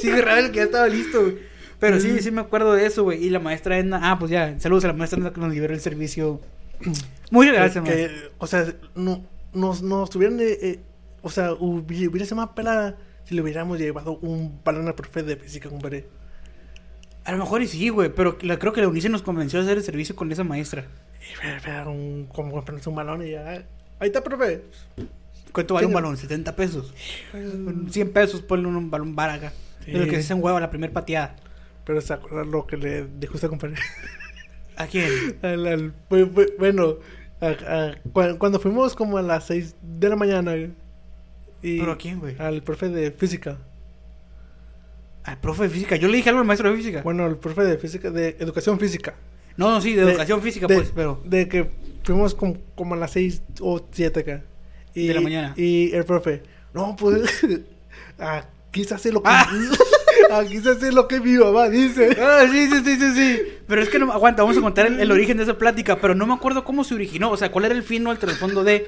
Speaker 1: Sí, Ravel, que ya estaba listo, güey. Pero sí, sí me acuerdo de eso, güey. Y la maestra Edna, ah, pues ya, saludos a la maestra Edna que nos liberó el servicio. Muchas gracias,
Speaker 2: que, o sea, no, nos, nos hubieran, eh, eh, o sea, hubi- hubiera sido más pelada si le hubiéramos llevado un balón al profe de física, compadre.
Speaker 1: A lo mejor y sí, güey, pero la- creo que la Unice nos convenció de hacer el servicio con esa maestra.
Speaker 2: Y un, como comprarse un balón y ya, ahí está, profe.
Speaker 1: ¿Cuánto vale un balón? 70 pesos. Con 100 pesos ponle un, un balón baraca.
Speaker 2: Sí.
Speaker 1: Lo que se hace un huevo a la primera pateada.
Speaker 2: Pero se acuerdan lo que le dijo esta.
Speaker 1: ¿A quién?
Speaker 2: Al- bueno, a- a- cu- cuando fuimos como a las 6 de la mañana. Y
Speaker 1: ¿Pero a quién, güey?
Speaker 2: Al profe de física.
Speaker 1: Al profe de física. Yo le dije algo al maestro de física.
Speaker 2: Bueno, al profe de física, de educación física.
Speaker 1: No, no, sí, de, educación física,
Speaker 2: de-
Speaker 1: pues, pero.
Speaker 2: De que fuimos como, como a las 6 o 7 acá. Y,
Speaker 1: De la mañana.
Speaker 2: Y el profe, no, pues, aquí se hace lo que...
Speaker 1: Ah.
Speaker 2: aquí se hace lo que mi mamá dice.
Speaker 1: Ah, sí, sí, sí, sí, sí. Pero es que no, aguanta, vamos a contar el, el origen de esa plática, pero no me acuerdo cómo se originó, o sea, cuál era el fin o el trasfondo de.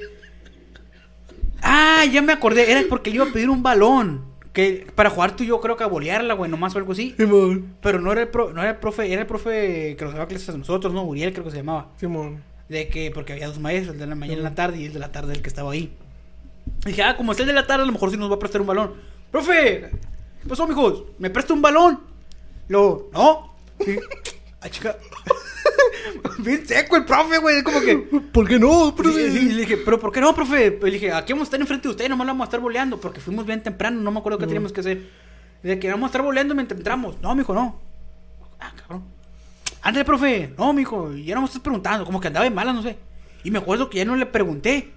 Speaker 1: Ah, ya me acordé. Era porque le iba a pedir un balón. Que para jugar tú yo creo que a bolearla, güey, nomás o algo así.
Speaker 2: Simón.
Speaker 1: Pero no era el, pro- no era el profe, era el profe que nos daba clases a nosotros, ¿no? Uriel creo que se llamaba.
Speaker 2: Simón.
Speaker 1: De que, porque había dos maestros, el de la mañana y la tarde, y el de la tarde el que estaba ahí. Y dije, ah, como es el de la tarde, a lo mejor sí nos va a prestar un balón. Profe, ¿qué pasó, mijos? ¿Me presta un balón? Luego, no. Chica. Bien seco el profe, güey. Como que.
Speaker 2: ¿Por qué no, profe?
Speaker 1: sí, le dije, pero ¿por qué no, profe? Le dije, aquí vamos a estar enfrente de usted, nomás la vamos a estar boleando, porque fuimos bien temprano, no me acuerdo qué teníamos que hacer. De que vamos a estar boleando mientras entramos. No, mijo, no. Ah, cabrón. Ándale, profe. No, mijo, ya no me estás preguntando, como que andaba de mala, no sé. Y me acuerdo que ya no le pregunté.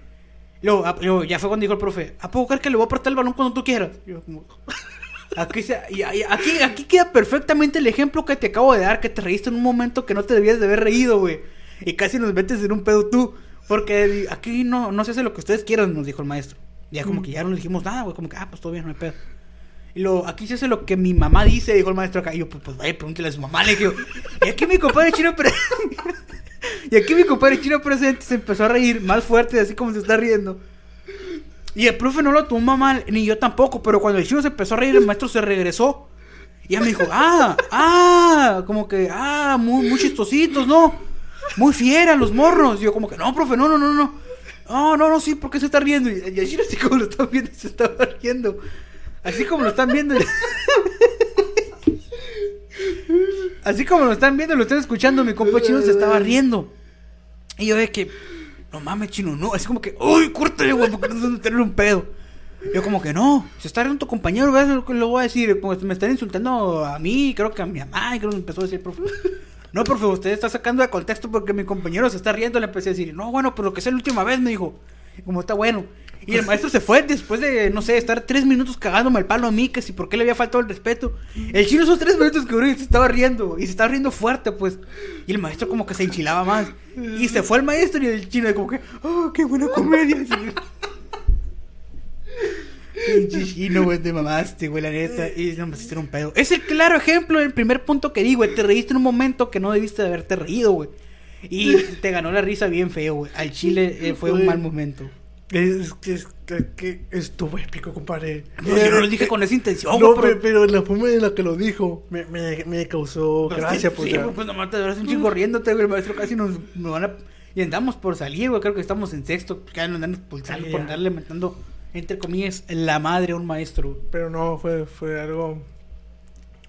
Speaker 1: Luego, ah, luego, ya fue cuando dijo el profe, ¿a poco crees que le voy a prestar el balón cuando tú quieras? Y yo como... Aquí, se- y- y- aquí, aquí queda perfectamente el ejemplo que te acabo de dar, que te reíste en un momento que no te debías de haber reído, güey. Y casi nos metes en un pedo tú. Porque aquí no, no se hace lo que ustedes quieran, nos dijo el maestro. Ya como que ya no le dijimos nada, güey. Como que, ah, pues todo bien, no hay pedo. Y luego, aquí se hace lo que mi mamá dice, dijo el maestro acá. Y yo, pues, pues vaya, pregúntale a su mamá. Le digo, y aquí mi compadre chino presente. y aquí mi compadre chino presente se empezó a reír más fuerte, así como se está riendo. Y el profe no lo tomó mal, ni yo tampoco. Pero cuando el chino se empezó a reír, el maestro se regresó. Y ya me dijo, ah, ah, como que, ah, muy, muy chistositos, ¿no? Muy fiera los morros. Y yo como que, no, profe, no, no, no, no. No, no, no, sí, ¿por qué se está riendo? Y y chino así como lo están viendo, se estaba riendo. Así como lo están viendo. Así como lo están viendo, lo están escuchando, mi compa chino se estaba riendo. Y yo de que, no mames, chino, no. Así como que, uy, córtale, güey, porque no meterle un pedo. Yo como que no, se está riendo tu compañero. Lo voy a decir, como me están insultando a mí, creo que a mi mamá, y creo que empezó a decir, profe. No, profe, usted está sacando de contexto porque mi compañero se está riendo. Le empecé a decir, no, bueno, pero que sea la última vez, me dijo. Como está bueno. Y el maestro se fue después de, no sé, estar tres minutos cagándome el palo a mí, que si por qué le había faltado el respeto. El chino esos tres minutos que duró y se estaba riendo. Y se estaba riendo fuerte, pues. Y el maestro como que se enchilaba más. Y se fue el maestro y el chino como que, oh, qué buena comedia. Pinche chino, güey, te mamaste, güey, la neta. Y no me hiciste un pedo. Es el claro ejemplo del primer punto que di, güey. Te reíste en un momento que no debiste de haberte reído, güey. Y te ganó la risa bien feo, güey. Al chile eh, fue un mal momento.
Speaker 2: Es que, es que, que estuvo épico, compadre.
Speaker 1: No, yo no lo dije con esa intención,
Speaker 2: No, pero, pero la forma en la que lo dijo me, me, me causó gracia, pues.
Speaker 1: Sí,
Speaker 2: ya.
Speaker 1: güey, pues nomás te un chingo riéndote, güey. El maestro casi nos, nos van a. Y andamos por salir, güey. Creo que estamos en sexto. Que nos andan expulsando
Speaker 2: Sí,
Speaker 1: por andarle metiendo, entre comillas, la madre a un maestro.
Speaker 2: Pero no, fue, fue algo,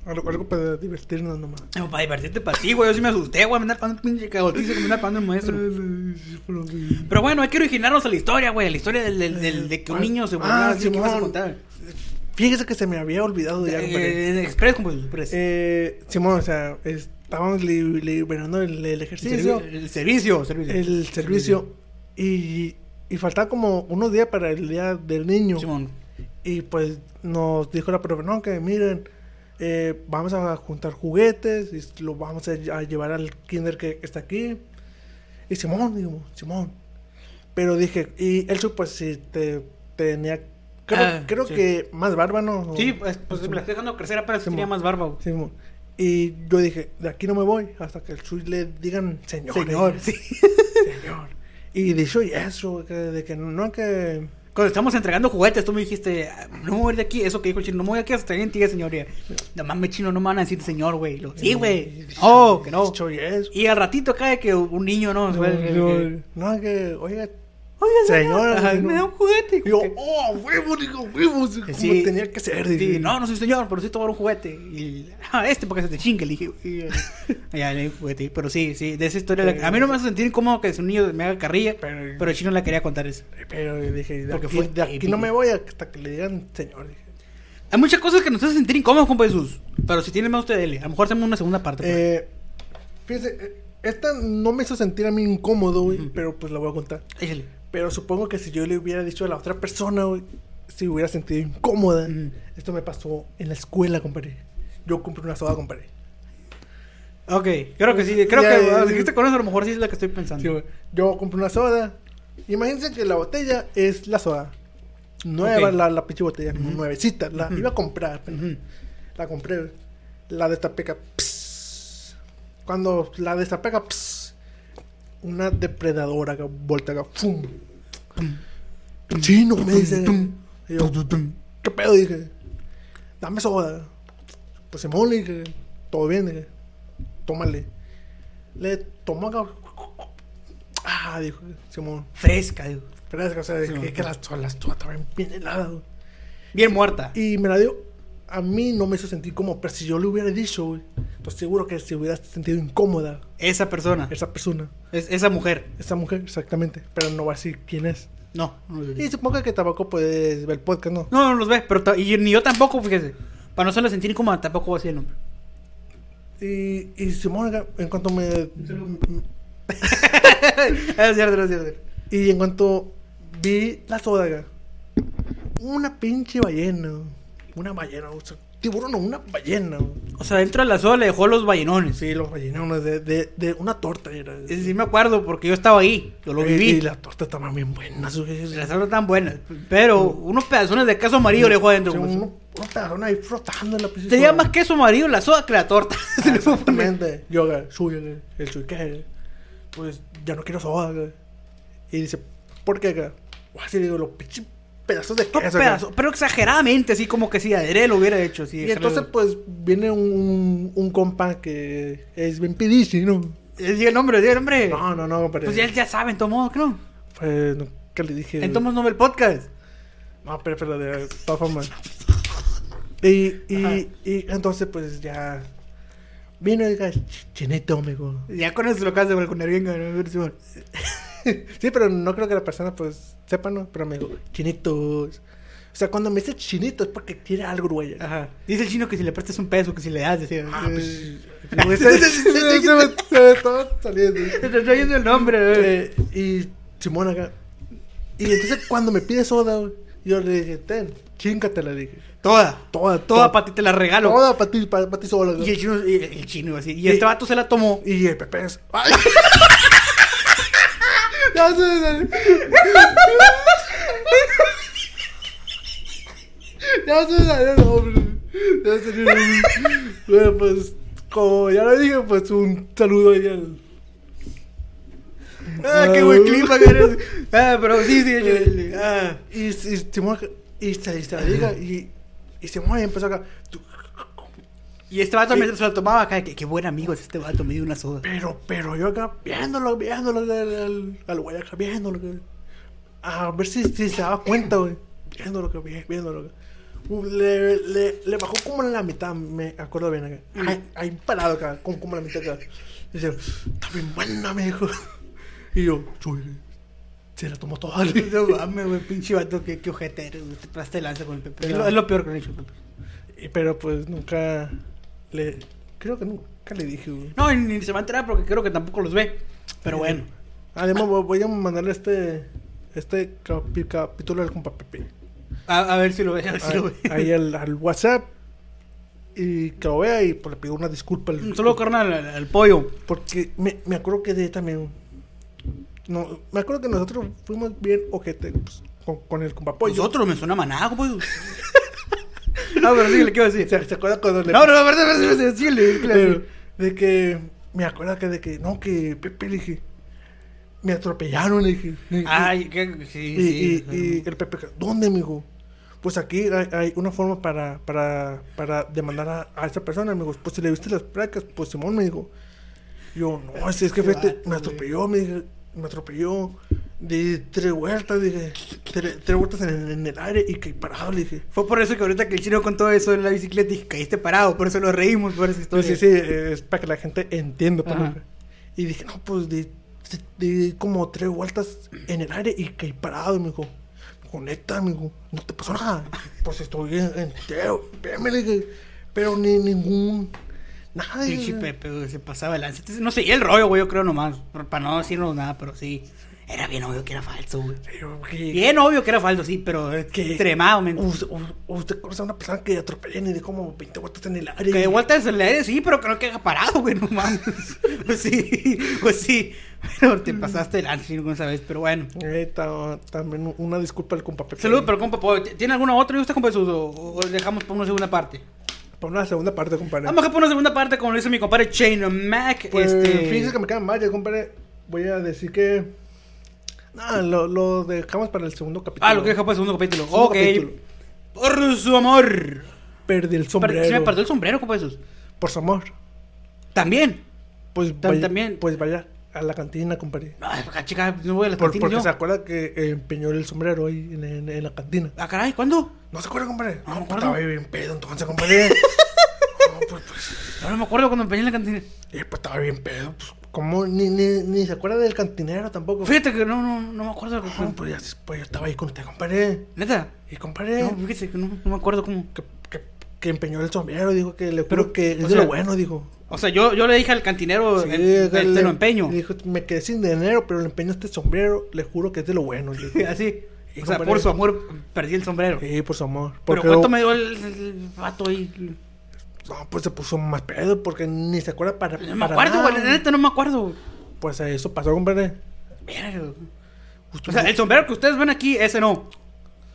Speaker 2: algo. Algo para divertirnos nomás.
Speaker 1: No, para divertirte para ti, güey. Yo sí me asusté, güey. Me andaba pagando pinche cagotizo que me andaba pagando el maestro. Pero bueno, hay que originarnos a la historia, güey. La historia del, del, del- de que un niño se volvió
Speaker 2: Ah,
Speaker 1: así que vas a contar.
Speaker 2: Fíjese que se me había olvidado ya, compadre.
Speaker 1: Eh, en Express, como Express.
Speaker 2: Eh, Simón, o sea, estábamos li- liberando el, el
Speaker 1: el,
Speaker 2: ejercicio,
Speaker 1: el servicio, servicio.
Speaker 2: el servicio, y, y faltaba como unos días para el día del niño.
Speaker 1: Simón.
Speaker 2: Y pues nos dijo la profe, no, que miren, eh, vamos a juntar juguetes y lo vamos a, lle- a llevar al kinder que está aquí. Y Simón, digo, Simón. Pero dije, y él pues si te tenía, creo,
Speaker 1: Ah,
Speaker 2: creo
Speaker 1: sí.
Speaker 2: que más barba, ¿no?
Speaker 1: Sí, pues, pues me la estoy dejando crecer
Speaker 2: Simón.
Speaker 1: tenía más barba, güey.
Speaker 2: Simón. Y yo dije, de aquí no me voy hasta que el Chuy le digan señor.
Speaker 1: Señor, sí.
Speaker 2: Señor. Y dicho y eso, que, de que no que...
Speaker 1: Cuando estamos entregando juguetes, tú me dijiste, "Ah, no me voy de aquí. Eso que dijo el chino, no me voy de aquí hasta que alguien te diga señor. Y, No mames, chino, no me van a decir señor, güey. Sí, güey. Oh, que no.
Speaker 2: Y
Speaker 1: al ratito cae que un niño, ¿no?
Speaker 2: No, no, no, que, oiga,
Speaker 1: Oye,
Speaker 2: Señor,
Speaker 1: ajá,
Speaker 2: no.
Speaker 1: me da un juguete.
Speaker 2: Y yo, oh, huevo, digo, huevos, como
Speaker 1: Sí.
Speaker 2: tenía que ser.
Speaker 1: Sí, no, no soy señor, pero sí tomar un juguete. Y, ah, este porque se te chingue, le dije. Y, eh, ya le di un juguete. Pero sí, sí, de esa historia. la- a mí no me hace sentir incómodo que un niño me haga carrilla,
Speaker 2: Pero-
Speaker 1: pero, el chino la quería contar eso.
Speaker 2: Pero dije,
Speaker 1: Porque fue
Speaker 2: de aquí no me voy hasta que le digan señor. Dije.
Speaker 1: Hay muchas cosas que nos hacen sentir incómodos, compa Jesús. Pero si tiene más usted, dele. A lo mejor hacemos una segunda parte. pues.
Speaker 2: Eh, fíjese, eh, esta no me hizo sentir a mí incómodo, güey, pero pues la voy a contar.
Speaker 1: Échale.
Speaker 2: Pero supongo que si yo le hubiera dicho a la otra persona, güey, se hubiera sentido incómoda.
Speaker 1: Ujú.
Speaker 2: Esto me pasó en la escuela, compadre. Yo compré una soda, compadre.
Speaker 1: Ok, creo que sí. Creo
Speaker 2: Ya,
Speaker 1: que
Speaker 2: ya,
Speaker 1: ah,
Speaker 2: ya.
Speaker 1: dijiste con eso, a lo mejor sí es la que estoy pensando.
Speaker 2: Sí, güey. Yo compré una soda. Imagínense que la botella es la soda. Nueva,
Speaker 1: Ok.
Speaker 2: la, la pinche botella, nuevecita. La iba a comprar. pero. La compré. La destapé. Cuando la destapé, una depredadora que voltea acá. ¡fum! chino, me dice. Y yo, ¿qué pedo? Dije, dame soda. Pues Simón le dije, todo bien, dije, tómale. Le tomó acá. Ah, dijo Simón.
Speaker 1: Fresca, digo.
Speaker 2: Fresca, o sea, de que, que las las sodas estaban bien heladas.
Speaker 1: Bien muerta.
Speaker 2: Y me la dio. A mí no me hizo sentir como, pero si yo le hubiera dicho, güey, estoy seguro que se hubiera sentido incómoda
Speaker 1: Esa persona.
Speaker 2: esa persona,
Speaker 1: Es, esa mujer.
Speaker 2: esa mujer, exactamente. Pero no va a decir quién es.
Speaker 1: No. No.
Speaker 2: Y supongo que tampoco puedes ver el podcast, ¿no?
Speaker 1: no, no los ve. Pero y ni yo tampoco, fíjese. Para no hacerlo sentir incómoda, tampoco voy a decir el nombre.
Speaker 2: Y, y Simón, en cuanto me.
Speaker 1: es cierto, es cierto.
Speaker 2: Y en cuanto vi la soda, acá, una pinche ballena. Una ballena, o sea, tiburón, no, una ballena.
Speaker 1: O sea, dentro de la soda le dejó los ballenones.
Speaker 2: Sí, los ballenones de, de, de una torta. Era.
Speaker 1: Sí me acuerdo porque yo estaba ahí. Yo lo viví.
Speaker 2: Y la torta estaba bien buena.
Speaker 1: Las sodas están buenas. Pero unos pedazones de queso amarillo le dejó adentro.
Speaker 2: Sí,
Speaker 1: pues.
Speaker 2: uno, unos pedazones ahí flotando en la piscina.
Speaker 1: Tenía más queso amarillo la soda que la torta.
Speaker 2: Ah, Exactamente. Yo, acá, suyo, acá, el suyo, ¿qué? Pues ya no quiero soda. Y dice, ¿por qué? Así digo, los pinches pedazos de
Speaker 1: No,
Speaker 2: queso.
Speaker 1: pedazo, pero exageradamente, así como que si Adré lo hubiera hecho. Así,
Speaker 2: Y entonces, pues, viene un, un compa que es bien pidichi, ¿no?
Speaker 1: Diga el nombre, diga el nombre.
Speaker 2: No, no, no, compadre.
Speaker 1: Pues ya, ya saben, tomo, ¿no?
Speaker 2: Pues, nunca le dije.
Speaker 1: En Tomos no ve el podcast.
Speaker 2: No, pero, pero de todas formas. Y, y, y entonces, pues, ya... Vino y diga, chinito, amigo.
Speaker 1: Ya con eso lo acabas de balconear bien,
Speaker 2: Sí, pero no creo que la persona pues sepa, ¿no? Pero me dijo, chinitos. O sea, cuando me dice chinito es porque quiere algo, güey.
Speaker 1: Ajá. Dice el chino que si le prestas un peso, que si le das, decía.
Speaker 2: Ah, pues. se me- se me estaba saliendo.
Speaker 1: Te estoy oyendo el nombre,
Speaker 2: Eh, y Simón acá. Y entonces cuando me pide soda, güey, yo le dije, ten, chíncate, le dije.
Speaker 1: Toda.
Speaker 2: Toda,
Speaker 1: Toda para ti te la regalo.
Speaker 2: Toda para ti, para ti sola.
Speaker 1: Y
Speaker 2: güey.
Speaker 1: el chino, y el chino así. Y este vato se la tomó.
Speaker 2: Y el Pepe es. ¡Ay! Ya se me ya se me salió el nombre. Ya se me salió. Bueno, pues, como ya lo dije, pues un saludo ahí al.
Speaker 1: Ah, qué buen clima que eres. Ah, pero sí, sí, sí. Ah.
Speaker 2: Y, y. Y se, y se la diga. Y, y Simón empezó acá. tú-
Speaker 1: Y este vato mientras se la tomaba acá, qué, qué buen amigo es este vato, me dio una soda.
Speaker 2: Pero, pero yo acá viéndolo, viéndolo al, güey acá, viéndolo. que- a ver si, si se daba cuenta, güey. Viéndolo, viéndolo. que. Uh, Le, le, le bajó como la mitad, me acuerdo bien acá. Ahí, ahí parado acá, como, como la mitad acá. Dice, está bien buena, me dijo. Y yo, "Chuy, se la tomó toda.
Speaker 1: No mames, güey, pinche vato, qué, qué ojete eres. Te pasaste lanza con el Pepe. Es lo, es lo peor que le he dicho, Pepe.
Speaker 2: Y- Pero pues nunca le. Creo que nunca le dije, güey.
Speaker 1: No, ni se va a enterar porque creo que tampoco los ve. Pero bueno.
Speaker 2: Además, voy- voy a mandarle este. Este capítulo al compa Pepe.
Speaker 1: A, a ver si lo ve, a ver si lo ve.
Speaker 2: ahí, al, al WhatsApp y que lo vea y pues le pido una disculpa. al-
Speaker 1: saludo carnal al, al pollo.
Speaker 2: Porque me, me acuerdo que de también. No, me acuerdo que nosotros fuimos bien ojete pues, con, con el compa Pollo.
Speaker 1: Nosotros me suena maná, pollo. no, pero sí, le quiero decir.
Speaker 2: ¿Se, se acuerda cuando le
Speaker 1: No, no, no, verdad, verdad, sí, le-
Speaker 2: de que me acuerdo que de que no que Pepe le dije me atropellaron le dije
Speaker 1: Ay, que, sí,
Speaker 2: y,
Speaker 1: sí.
Speaker 2: y, y el Pepe ¿dónde mijo? pues aquí hay, hay una forma para para para demandar a, a esa persona me dijo pues si le viste las placas pues Simón me dijo yo no es, es que
Speaker 1: vato,
Speaker 2: me atropelló me dije me atropelló de tres vueltas dije tres, tres vueltas en, en el aire y caí parado le dije
Speaker 1: Fue por eso que ahorita que el chino contó eso en la bicicleta y caíste parado, por eso lo reímos por esa historia.
Speaker 2: Sí, sí, sí, es para que la gente entienda. pues,
Speaker 1: Ajá.
Speaker 2: ¿no? Y dije, no, pues de, de- de como tres vueltas en el aire y caí parado, me dijo. Conecta, amigo, no te pasó nada. Pues estoy en- entero, le dije, pero ni ningún. Nada. Dije.
Speaker 1: Güey, se pasaba el lance. No sé, y el rollo, güey, yo creo nomás. Para no decirnos nada, pero sí. Era bien obvio que era falso, güey.
Speaker 2: Pero, ¿qué-
Speaker 1: Bien obvio que era falso, sí, pero es que extremadamente.
Speaker 2: Usted, usted conoce a una persona que atropellan y de como 20 vueltas en el aire.
Speaker 1: Que de vuelta en el aire, sí, pero que no queda parado, güey, no mames. pues sí, pues sí. Pero te pasaste el sabes, pero bueno.
Speaker 2: Eh, ta- también una disculpa al compa Pepe.
Speaker 1: Saludos, pero compa, ¿po- ¿tiene alguna otra y usted, compa, o, dejamos para una segunda parte?
Speaker 2: Por una segunda parte, compadre.
Speaker 1: Vamos a poner una segunda parte, como lo hizo mi compadre Chain Mac.
Speaker 2: Pues,
Speaker 1: este...
Speaker 2: fíjense que me quedan varias, compadre. Voy a decir que Ah, lo, lo dejamos para el segundo capítulo.
Speaker 1: Ah, lo que deja para el segundo capítulo.
Speaker 2: Segundo
Speaker 1: ok.
Speaker 2: capítulo.
Speaker 1: Por su amor.
Speaker 2: Perdí el sombrero.
Speaker 1: Se me partió el sombrero, Jesús.
Speaker 2: Por su amor.
Speaker 1: También.
Speaker 2: Pues
Speaker 1: Tam-
Speaker 2: vaya,
Speaker 1: también.
Speaker 2: Pues vaya a la cantina, compadre.
Speaker 1: Ay, acá, chica, no voy a las
Speaker 2: Por-
Speaker 1: cantinas
Speaker 2: porque
Speaker 1: yo.
Speaker 2: se acuerda que eh, empeñó el sombrero ahí en, en- en la cantina.
Speaker 1: Ah, caray, ¿cuándo?
Speaker 2: ¿No se acuerda, compadre?
Speaker 1: No me
Speaker 2: No, pues
Speaker 1: acuerdo.
Speaker 2: estaba bien pedo entonces, compadre. no, pues, pues,
Speaker 1: No, no me acuerdo cuando empeñé en la cantina.
Speaker 2: eh, pues estaba bien pedo. Pues, ¿cómo? Ni, ni, ni se acuerda del cantinero tampoco.
Speaker 1: Fíjate que no, no, no me acuerdo.
Speaker 2: No, pues, ya, pues yo estaba ahí con usted, compadre.
Speaker 1: Neta.
Speaker 2: Y compadre,
Speaker 1: No, fíjese que no, no me acuerdo cómo.
Speaker 2: que, que, que empeñó el sombrero, dijo que le
Speaker 1: Pero,
Speaker 2: juro que es de lo bueno, dijo.
Speaker 1: O sea, yo, yo le dije al cantinero,
Speaker 2: Sí, que
Speaker 1: te lo empeño.
Speaker 2: le Dijo, me quedé sin dinero, pero le empeño este sombrero, le juro que es de lo bueno.
Speaker 1: Así.
Speaker 2: Sí,
Speaker 1: O sea, por su amor perdí el sombrero.
Speaker 2: Sí, por su amor.
Speaker 1: Pero ¿cuánto me dio el, el vato ahí?
Speaker 2: No, pues se puso más pedo porque ni se acuerda para.
Speaker 1: No me
Speaker 2: para
Speaker 1: acuerdo, güey. la Neta, no me acuerdo.
Speaker 2: Pues eso pasó, compadre.
Speaker 1: Verga. O sea, el sombrero que ustedes ven aquí, ese no.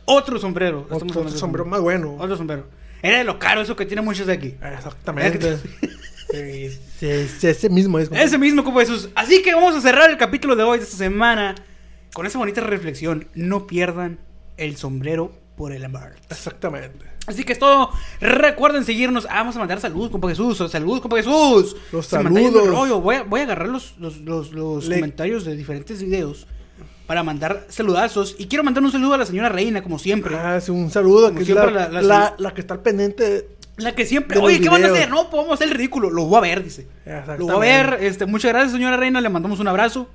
Speaker 1: Otro sombrero.
Speaker 2: Otro sombrero más bueno.
Speaker 1: Otro sombrero. Era de lo caro eso que tiene muchos de aquí.
Speaker 2: Exactamente. Sí, sí, sí, ese mismo es.
Speaker 1: Ese mismo como Jesús. Así que vamos a cerrar el capítulo de hoy, de esta semana, con esa bonita reflexión. No pierdan el sombrero por el amor.
Speaker 2: Exactamente.
Speaker 1: Así que es todo. Recuerden seguirnos. Ah, vamos a mandar saludos, compa Jesús. Saludos, compa Jesús.
Speaker 2: Los
Speaker 1: Se
Speaker 2: saludos.
Speaker 1: rollo. Voy a, voy a agarrar los, los, los, los
Speaker 2: Le-
Speaker 1: comentarios de diferentes videos para mandar saludazos. Y quiero mandar un saludo a la señora Reina, como siempre.
Speaker 2: Ah, sí, un saludo.
Speaker 1: Como
Speaker 2: Que
Speaker 1: siempre,
Speaker 2: la,
Speaker 1: la-
Speaker 2: la, que está al pendiente.
Speaker 1: La que siempre. Oye, ¿qué van a
Speaker 2: videos.
Speaker 1: hacer? No, podemos hacer el ridículo. Lo voy a ver, dice. Lo voy a ver. Este, muchas gracias, señora Reina. Le mandamos un abrazo.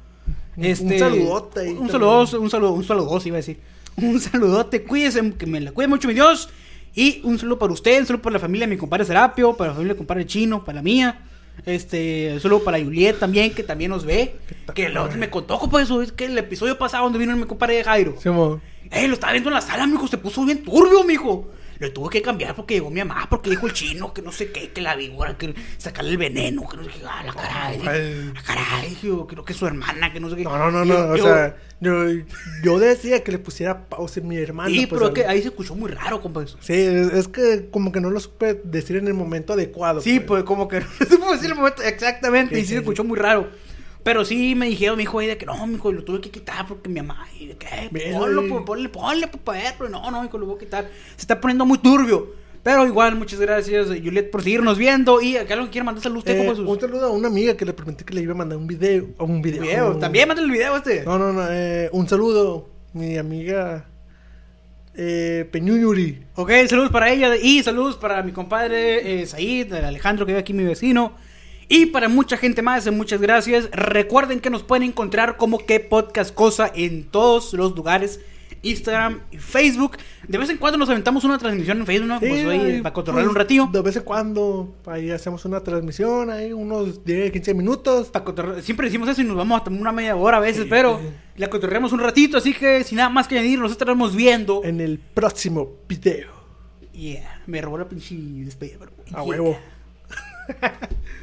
Speaker 2: Un-
Speaker 1: Este,
Speaker 2: un saludote
Speaker 1: Un saludote, un saludo, un iba a decir. Un saludote. Cuídese, que me la cuide mucho, mi Dios. Y un saludo para usted, un saludo para la familia de mi compadre Serapio, para la familia de mi compadre Chino, para la mía. Este, un saludo para Juliet también, que también nos ve. Que lo, me contó, compadre, eso es que el episodio pasado donde vino mi compadre Jairo.
Speaker 2: Sí, mo.
Speaker 1: Eh, lo estaba viendo en la sala, mijo, se puso bien turbio, mijo. Lo tuve que cambiar porque llegó mi mamá, porque dijo el chino que no sé qué, que la víbora, que sacarle el veneno, que no sé qué, ah, la caray.
Speaker 2: Ay.
Speaker 1: Ah, caray, yo creo que su hermana, que no sé qué.
Speaker 2: No, no, no,
Speaker 1: Yo-
Speaker 2: no. O
Speaker 1: yo-
Speaker 2: sea, yo, yo decía que le pusiera pausa a mi hermano.
Speaker 1: Sí,
Speaker 2: pues,
Speaker 1: pero que ahí se escuchó muy raro, compa. eso.
Speaker 2: Sí, es, que como que no lo supe decir en el momento adecuado.
Speaker 1: Sí, pues como que no se pudo decir el momento exactamente, y sí se escuchó muy raro. Pero sí me dijeron, mi hijo, ahí de que no, mijo, lo tuve que quitar porque mi mamá, y de que, ponlo, ponle, ponle, para verlo. No, no, mijo, lo voy a quitar. Se está poniendo muy turbio. Pero igual, muchas gracias, Juliet, por seguirnos viendo. Y acá lo que quiere mandar saludos, usted,
Speaker 2: Eh,
Speaker 1: sus
Speaker 2: un saludo a una amiga que le prometí que le iba a mandar un video. Un video.
Speaker 1: También mándale el video este.
Speaker 2: No, no, no. eh, un saludo. Mi amiga eh, Peñuñuri.
Speaker 1: Ok, saludos para ella y saludos para mi compadre eh, Said, Alejandro que vive aquí mi vecino. Y para mucha gente más, eh, muchas gracias. Recuerden que nos pueden encontrar como que podcast cosa en todos los lugares. Instagram y Facebook. De vez en cuando nos aventamos una transmisión en Facebook, ¿no?
Speaker 2: Sí,
Speaker 1: pues ahí,
Speaker 2: ahí,
Speaker 1: para controlar
Speaker 2: pues,
Speaker 1: un ratillo.
Speaker 2: De vez en cuando, ahí hacemos una transmisión, ahí unos 10, 15 minutos.
Speaker 1: Pa' cotorre- Siempre decimos eso y nos vamos hasta una media hora a veces, pero la cotorreamos un ratito, así que sin nada más que añadir, nos estaremos viendo.
Speaker 2: En el próximo video.
Speaker 1: Yeah, me robó la pinche despedida, pero.
Speaker 2: A huevo.